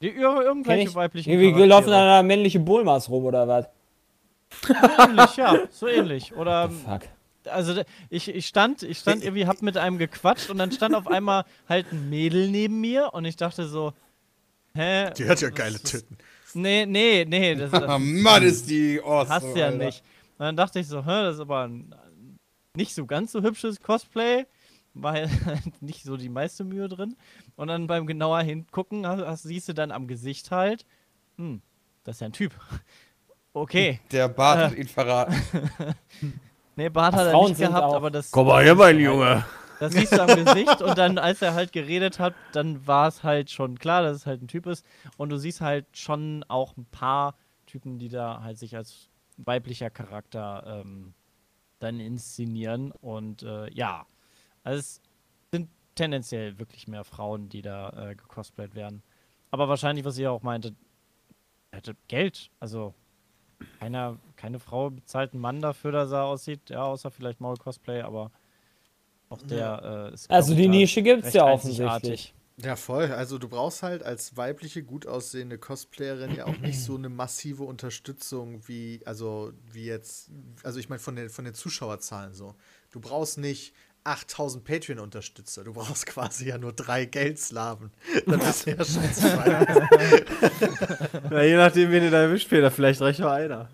S2: Die, irgendwelche
S3: ich?
S2: weiblichen
S3: Irgendwie
S2: Charaktere.
S3: gelaufen an einer männliche Bulmas rum oder was?
S2: So ähnlich, ja, so ähnlich. Oder
S3: Fuck.
S2: also ich, ich stand, ich stand irgendwie, hab mit einem gequatscht und dann stand auf einmal halt ein Mädel neben mir und ich dachte so, hä?
S1: Die hat ja geile Titten.
S2: Nee, nee, nee, das, das
S4: Ah, Mann, ist die awesome,
S2: Hast du ja
S4: Alter.
S2: nicht. Und dann dachte ich so, hä, das ist aber ein nicht so ganz so hübsches Cosplay, weil nicht so die meiste Mühe drin. Und dann beim genauer hingucken, hast, hast, siehst du dann am Gesicht halt, hm, das ist ja ein Typ. Okay.
S4: Der Bart
S2: Äh.
S4: hat ihn verraten.
S2: Nee, Bart
S3: Ach,
S2: hat er
S3: Frauen
S2: nicht gehabt,
S3: auch-
S2: aber das.
S5: Komm mal her, mein Junge.
S2: Das siehst du am Gesicht und dann, als er halt geredet hat, dann war es halt schon klar, dass es halt ein Typ ist. Und du siehst halt schon auch ein paar Typen, die da halt sich als weiblicher Charakter ähm, dann inszenieren. Und äh, ja, also es sind tendenziell wirklich mehr Frauen, die da äh, gecosplayt werden. Aber wahrscheinlich, was ihr auch meinte, hätte Geld. Also keiner, keine Frau bezahlt einen Mann dafür, dass er aussieht. Ja, außer vielleicht Maul Cosplay, aber auch der äh, ist.
S3: Also die Nische gibt's
S2: recht
S3: ja offensichtlich.
S1: Ja, voll. Also du brauchst halt als weibliche, gut aussehende Cosplayerin ja auch nicht so eine massive Unterstützung wie, also wie jetzt, also ich meine von den, von den Zuschauerzahlen so. Du brauchst nicht 8000 Patreon-Unterstützer, du brauchst quasi ja nur drei Geldslaven. Dann bist du ja schon zwei.
S5: Ja, je nachdem, wen ihr da erwischt, Peter. Vielleicht reicht nur einer.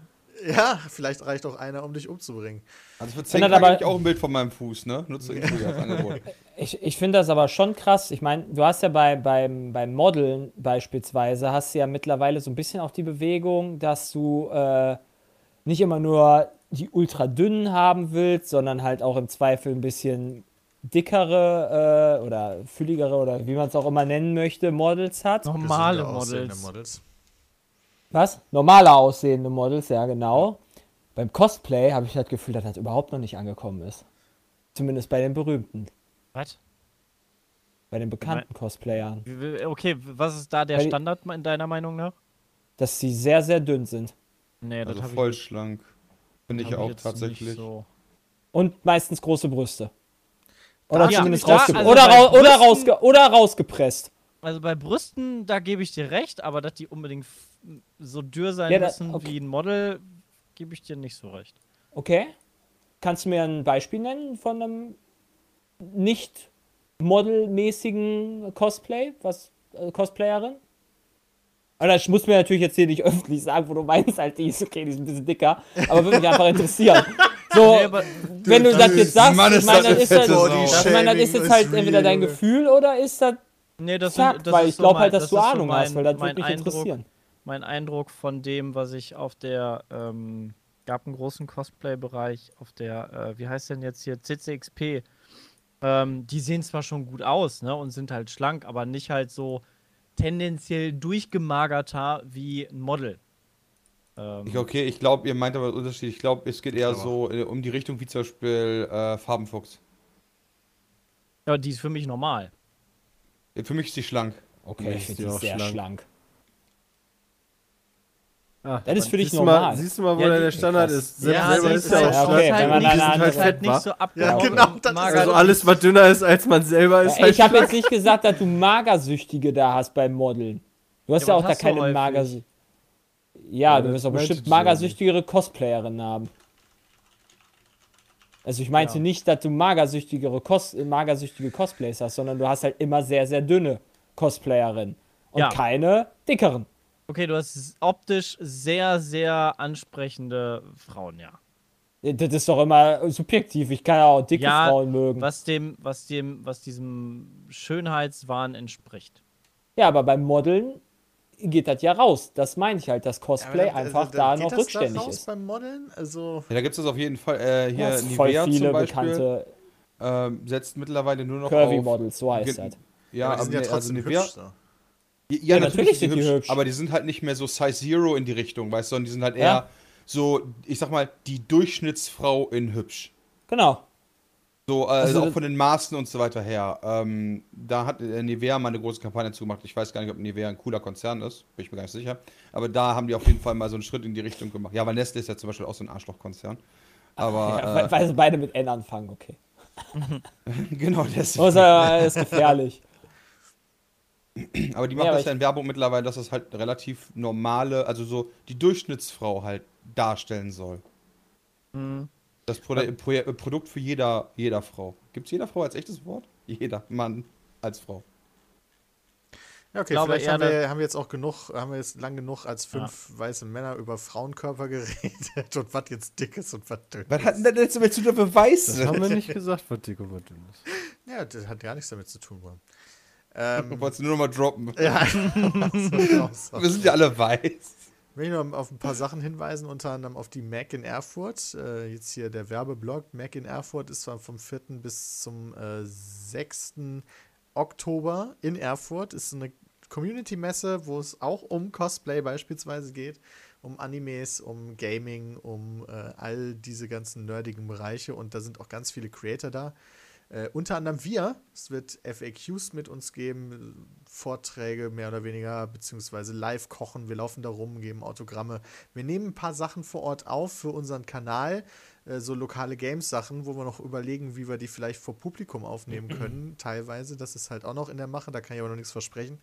S1: ja, vielleicht reicht auch einer, um dich umzubringen.
S4: Also für
S3: Wenn
S4: 10
S3: er
S4: Tage
S3: dabei-
S4: hab ich auch ein Bild von meinem Fuß, ne? Nutze ich als Angebot.
S3: Ich, ich finde das aber schon krass. Ich meine, du hast ja bei, beim, beim Modeln beispielsweise, hast du ja mittlerweile so ein bisschen auch die Bewegung, dass du äh, nicht immer nur die ultra dünnen haben willst, sondern halt auch im Zweifel ein bisschen dickere äh, oder fülligere oder wie man es auch immer nennen möchte, Models hat.
S2: Normale Models.
S1: Models.
S3: Was? Normaler aussehende Models, ja genau. Beim Cosplay habe ich das Gefühl, dass das überhaupt noch nicht angekommen ist. Zumindest bei den berühmten,
S2: Was?
S3: bei den bekannten Cosplayern.
S2: Wie- wie- Okay, was ist da der
S3: Weil-
S2: Standard in deiner Meinung nach?
S3: Dass sie sehr, sehr dünn sind.
S2: Nee, das
S4: Also voll
S2: ich,
S4: schlank. Finde ich auch tatsächlich.
S2: So.
S3: Und meistens große Brüste. Oder
S2: Ja,
S3: zumindest
S2: da-
S3: rausge
S2: also
S3: oder,
S2: bei
S3: rau oder,
S2: Brüsten-
S3: rausge oder rausgepresst.
S2: Also bei Brüsten, da gebe ich dir recht, aber dass die unbedingt so dürr sein
S3: Ja, da-
S2: müssen
S3: okay.
S2: wie ein Model, gebe ich dir nicht so recht.
S3: Okay. Kannst du mir ein Beispiel nennen von einem nicht modelmäßigen Cosplay? Was, äh, Cosplayerin? Oder ich muss mir natürlich jetzt hier nicht öffentlich sagen, wo du meinst, halt, die ist okay, die ist ein bisschen dicker, aber würde mich einfach interessieren. So,
S2: Nee,
S3: wenn du das jetzt sagst,
S4: Mann,
S3: ich
S4: ist
S3: meine,
S4: das
S3: das ist, das,
S4: Sau.
S3: ich meine, das ist jetzt halt entweder dein Gefühl oder ist das
S2: nee, das,
S3: Fakt,
S2: sind, das
S3: weil
S2: ist
S3: ich
S2: so
S3: glaube
S2: mein-
S3: halt, dass
S2: das
S3: du
S2: ist so
S3: Ahnung hast,
S2: mein-
S3: weil das
S2: mein
S3: würde mich
S2: Eindruck,
S3: interessieren.
S2: Mein Eindruck von dem, was ich auf der, ähm, gab einen großen Cosplay-Bereich auf der, äh, wie heißt denn jetzt hier, CCXP. Ähm, die sehen zwar schon gut aus, ne, und sind halt schlank, aber nicht halt so tendenziell durchgemagerter wie ein Model. Ähm,
S4: Ich, okay, ich glaube, ihr meint aber einen Unterschied. Ich glaube, es geht eher so äh, um die Richtung wie zum Beispiel äh, Farbenfuchs.
S2: ja, die ist für mich normal.
S4: Für mich ist die schlank.
S3: Okay,
S5: Nee,
S3: ich finde
S5: auch
S3: sehr
S5: schlank.
S3: schlank.
S5: Ah,
S3: Das ist für dich
S5: siehst
S3: normal.
S5: Mal, siehst du mal, wo
S2: Ja,
S5: der Standard
S3: krass.
S5: ist?
S2: Ja,
S5: selber ist ja
S2: halt-
S5: auch
S3: okay,
S5: und
S3: wenn man
S5: die sind halt
S2: halt
S5: fett,
S2: nicht so
S1: Ja, genau, das
S2: mager.
S5: Also alles, was dünner ist, als man selber ist,
S3: Ja,
S5: halt
S3: ich habe jetzt nicht gesagt, dass du Magersüchtige da hast beim Modeln. Du hast
S2: Ja,
S3: ja, auch da keine. Magersüchtige. Ja,
S5: Ja,
S3: du wirst doch
S5: meinte
S3: bestimmt magersüchtigere Cosplayerinnen haben. Also ich meinte
S2: Ja.
S3: nicht, dass du magersüchtigere Cos magersüchtige Cosplays hast, sondern du hast halt immer sehr, sehr dünne Cosplayerinnen. Und
S2: Ja.
S3: keine dickeren.
S2: Okay, du hast optisch sehr, sehr ansprechende Frauen, ja.
S3: Das ist doch immer subjektiv. Ich kann ja auch dicke
S2: Ja,
S3: Frauen mögen.
S2: Was dem, was dem, was diesem Schönheitswahn entspricht.
S3: Ja, aber beim Modeln geht das ja raus. Das meine ich halt, dass Cosplay
S1: Aber dann-
S3: einfach
S1: also,
S3: da
S1: dann
S3: noch
S1: geht das
S3: rückständig
S1: raus
S3: ist.
S1: beim Modeln? Also,
S4: Ja, da gibt es auf jeden Fall. Äh, hier
S3: Ja, ist voll
S4: Nivea
S3: viele
S4: zum Beispiel
S3: bekannte
S4: ähm, setzt mittlerweile nur noch
S3: Curvy
S4: auf.
S3: Models, so heißt das.
S4: Ja,
S1: aber die
S4: aber
S1: sind ja
S4: also
S1: trotzdem
S4: Nivea.
S1: hübsch.
S4: Ja,
S3: Ja,
S4: natürlich,
S3: natürlich
S4: sind die hübsch,
S3: hübsch.
S4: aber die sind halt nicht mehr so Size Zero in die Richtung, weißt du, sondern die sind halt eher
S3: Ja.
S4: so, ich sag mal, die Durchschnittsfrau in hübsch.
S3: Genau.
S4: So, äh,
S3: Also
S4: auch
S3: das-
S4: von den Maßen und so weiter her. Ähm, da hat äh, Nivea mal eine große Kampagne zugemacht. Ich weiß gar nicht, ob Nivea ein cooler Konzern ist. Bin ich mir gar nicht sicher. Aber da haben die auf jeden Fall mal so einen Schritt in die Richtung gemacht. Ja, weil Nestle ist ja zum Beispiel auch so ein Arschlochkonzern. Aber,
S3: Ja, weil, weil sie beide mit N anfangen, okay.
S4: äh, genau deswegen.
S3: Außer ist gefährlich.
S4: Aber die
S3: Ja,
S4: machen
S3: aber
S4: das ja in Werbung mittlerweile, dass das halt relativ normale, also so die Durchschnittsfrau halt darstellen soll. Das Pro Pro äh, Produkt für jeder, jeder Frau. Gibt es jeder Frau als echtes Wort? Jeder Mann als Frau.
S1: Ja, okay,
S2: glaube
S1: vielleicht haben wir, haben wir jetzt auch genug, haben wir jetzt lang genug als fünf weiße Männer über Frauenkörper geredet und was jetzt dick ist und was dünn
S4: Was
S1: ist.
S4: hat denn das jetzt damit zu tun, Beweis?
S5: Das haben wir nicht gesagt, was dick und was dünn ist.
S1: Ja, das hat gar nichts damit zu tun. Bro. Ähm,
S4: Wolltest du nur noch mal droppen?
S1: ja, so, raus.
S4: Wir sind ja alle weiß.
S1: Ich will nur auf ein paar Sachen hinweisen, unter anderem auf die Mac in Erfurt. Äh, jetzt hier der Werbeblock. Mac in Erfurt ist zwar vom 4. bis zum äh, 6. Oktober in Erfurt. Ist eine Community-Messe, wo es auch um Cosplay beispielsweise geht, um Animes, um Gaming, um äh, all diese ganzen nerdigen Bereiche. Und da sind auch ganz viele Creator da. Äh, unter anderem wir. Es wird FAQs mit uns geben, Vorträge mehr oder weniger, beziehungsweise live kochen. Wir laufen da rum, geben Autogramme. Wir nehmen ein paar Sachen vor Ort auf für unseren Kanal, äh, so lokale Games-Sachen, wo wir noch überlegen, wie wir die vielleicht vor Publikum aufnehmen können, teilweise. Das ist halt auch noch in der Mache, da kann ich aber noch nichts versprechen.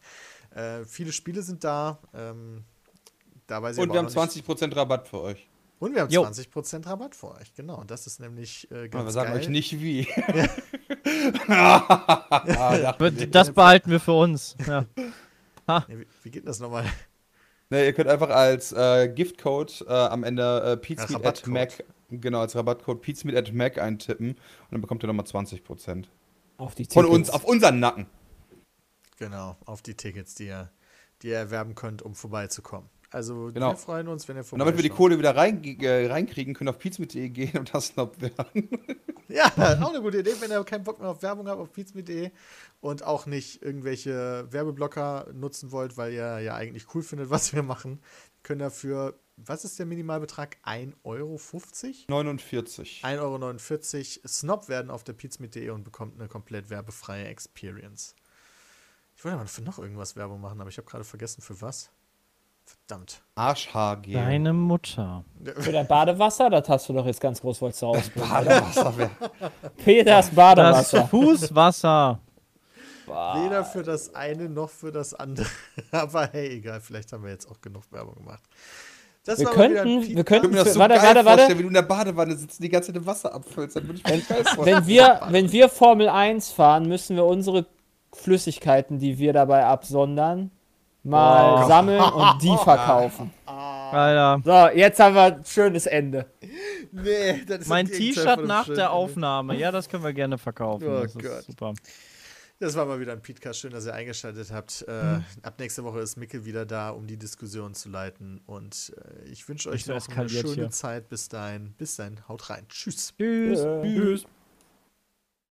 S1: Äh, viele Spiele sind da. Ähm, da weiß ich
S4: Und
S1: aber
S4: wir haben
S1: noch nicht-
S4: 20% Rabatt für euch.
S1: Und wir haben
S2: Jo.
S1: 20% Rabatt für euch, genau. Und das ist nämlich äh,
S4: Aber
S1: ganz
S4: wir sagen
S1: geil.
S4: euch nicht wie. Ah,
S2: Das behalten wir für uns. Ja.
S1: Nee, wie, wie geht das nochmal?
S4: Ne, ihr könnt einfach als äh, Giftcode äh, am Ende äh, Pizmeet at. Mac, genau, als Rabattcode Pizmeet at Mac eintippen und dann bekommt ihr nochmal 20%.
S3: Auf die
S4: Von
S3: Tickets.
S4: uns, auf unseren Nacken.
S1: Genau, auf die Tickets, die ihr, die ihr erwerben könnt, um vorbeizukommen. Also
S4: Genau.
S1: wir freuen uns, wenn ihr
S4: Und damit wir die. Kohle wieder rein, äh, reinkriegen, können auf pizmeet.de gehen und das noch werden.
S1: Ja, auch eine gute Idee, wenn ihr keinen Bock mehr auf Werbung habt auf pizmeet.de und auch nicht irgendwelche Werbeblocker nutzen wollt, weil ihr ja eigentlich cool findet, was wir machen, können dafür, was ist der Minimalbetrag? 1,50 Euro?
S4: 49.
S1: 1,49 Euro Snob werden auf der pizmeet.de und bekommt eine komplett werbefreie Experience. Ich wollte mal für noch irgendwas Werbung machen, aber ich habe gerade vergessen, für was. Verdammt.
S4: Arschhaargel.
S2: Deine Mutter.
S3: Für dein Badewasser, das hast du doch jetzt ganz groß wolltest du rausbringen.
S4: Badewasser wär-
S3: Peters
S2: Das
S3: Badewasser.
S2: Fußwasser.
S1: Weder für das eine noch für das andere. Aber hey, egal, vielleicht haben wir jetzt auch genug Werbung gemacht. Das
S3: Wir könnten, wir könnten,
S4: mir das so
S3: warte,
S4: geil
S3: warte,
S4: vorstellen,
S3: warte.
S4: wie du in der Badewanne sitzt und die ganze Zeit im Wasser abfüllst. Dann würde ich mir geil vorstellen.
S3: Wenn wir, wenn wir Formel 1 fahren, müssen wir unsere Flüssigkeiten, die wir dabei absondern, mal
S2: Oh.
S3: sammeln und die verkaufen.
S2: Alter.
S3: So, jetzt haben wir ein schönes Ende.
S1: Nee, das ist
S2: Mein T-Shirt nach der
S1: Ende.
S2: Aufnahme. Ja, das können wir gerne verkaufen.
S1: Oh
S2: das ist
S1: Gott.
S2: super.
S1: Das war mal wieder ein Podcast. Schön, dass ihr eingeschaltet habt. Äh,
S2: Hm.
S1: Ab nächste Woche ist Micke wieder da, um die Diskussion zu leiten. Und äh, ich wünsche euch
S2: so
S1: noch eine schöne
S2: hier.
S1: Zeit. Bis dahin. Bis dahin. Haut rein. Tschüss.
S2: Tschüss.
S3: Äh,
S5: Tschüss.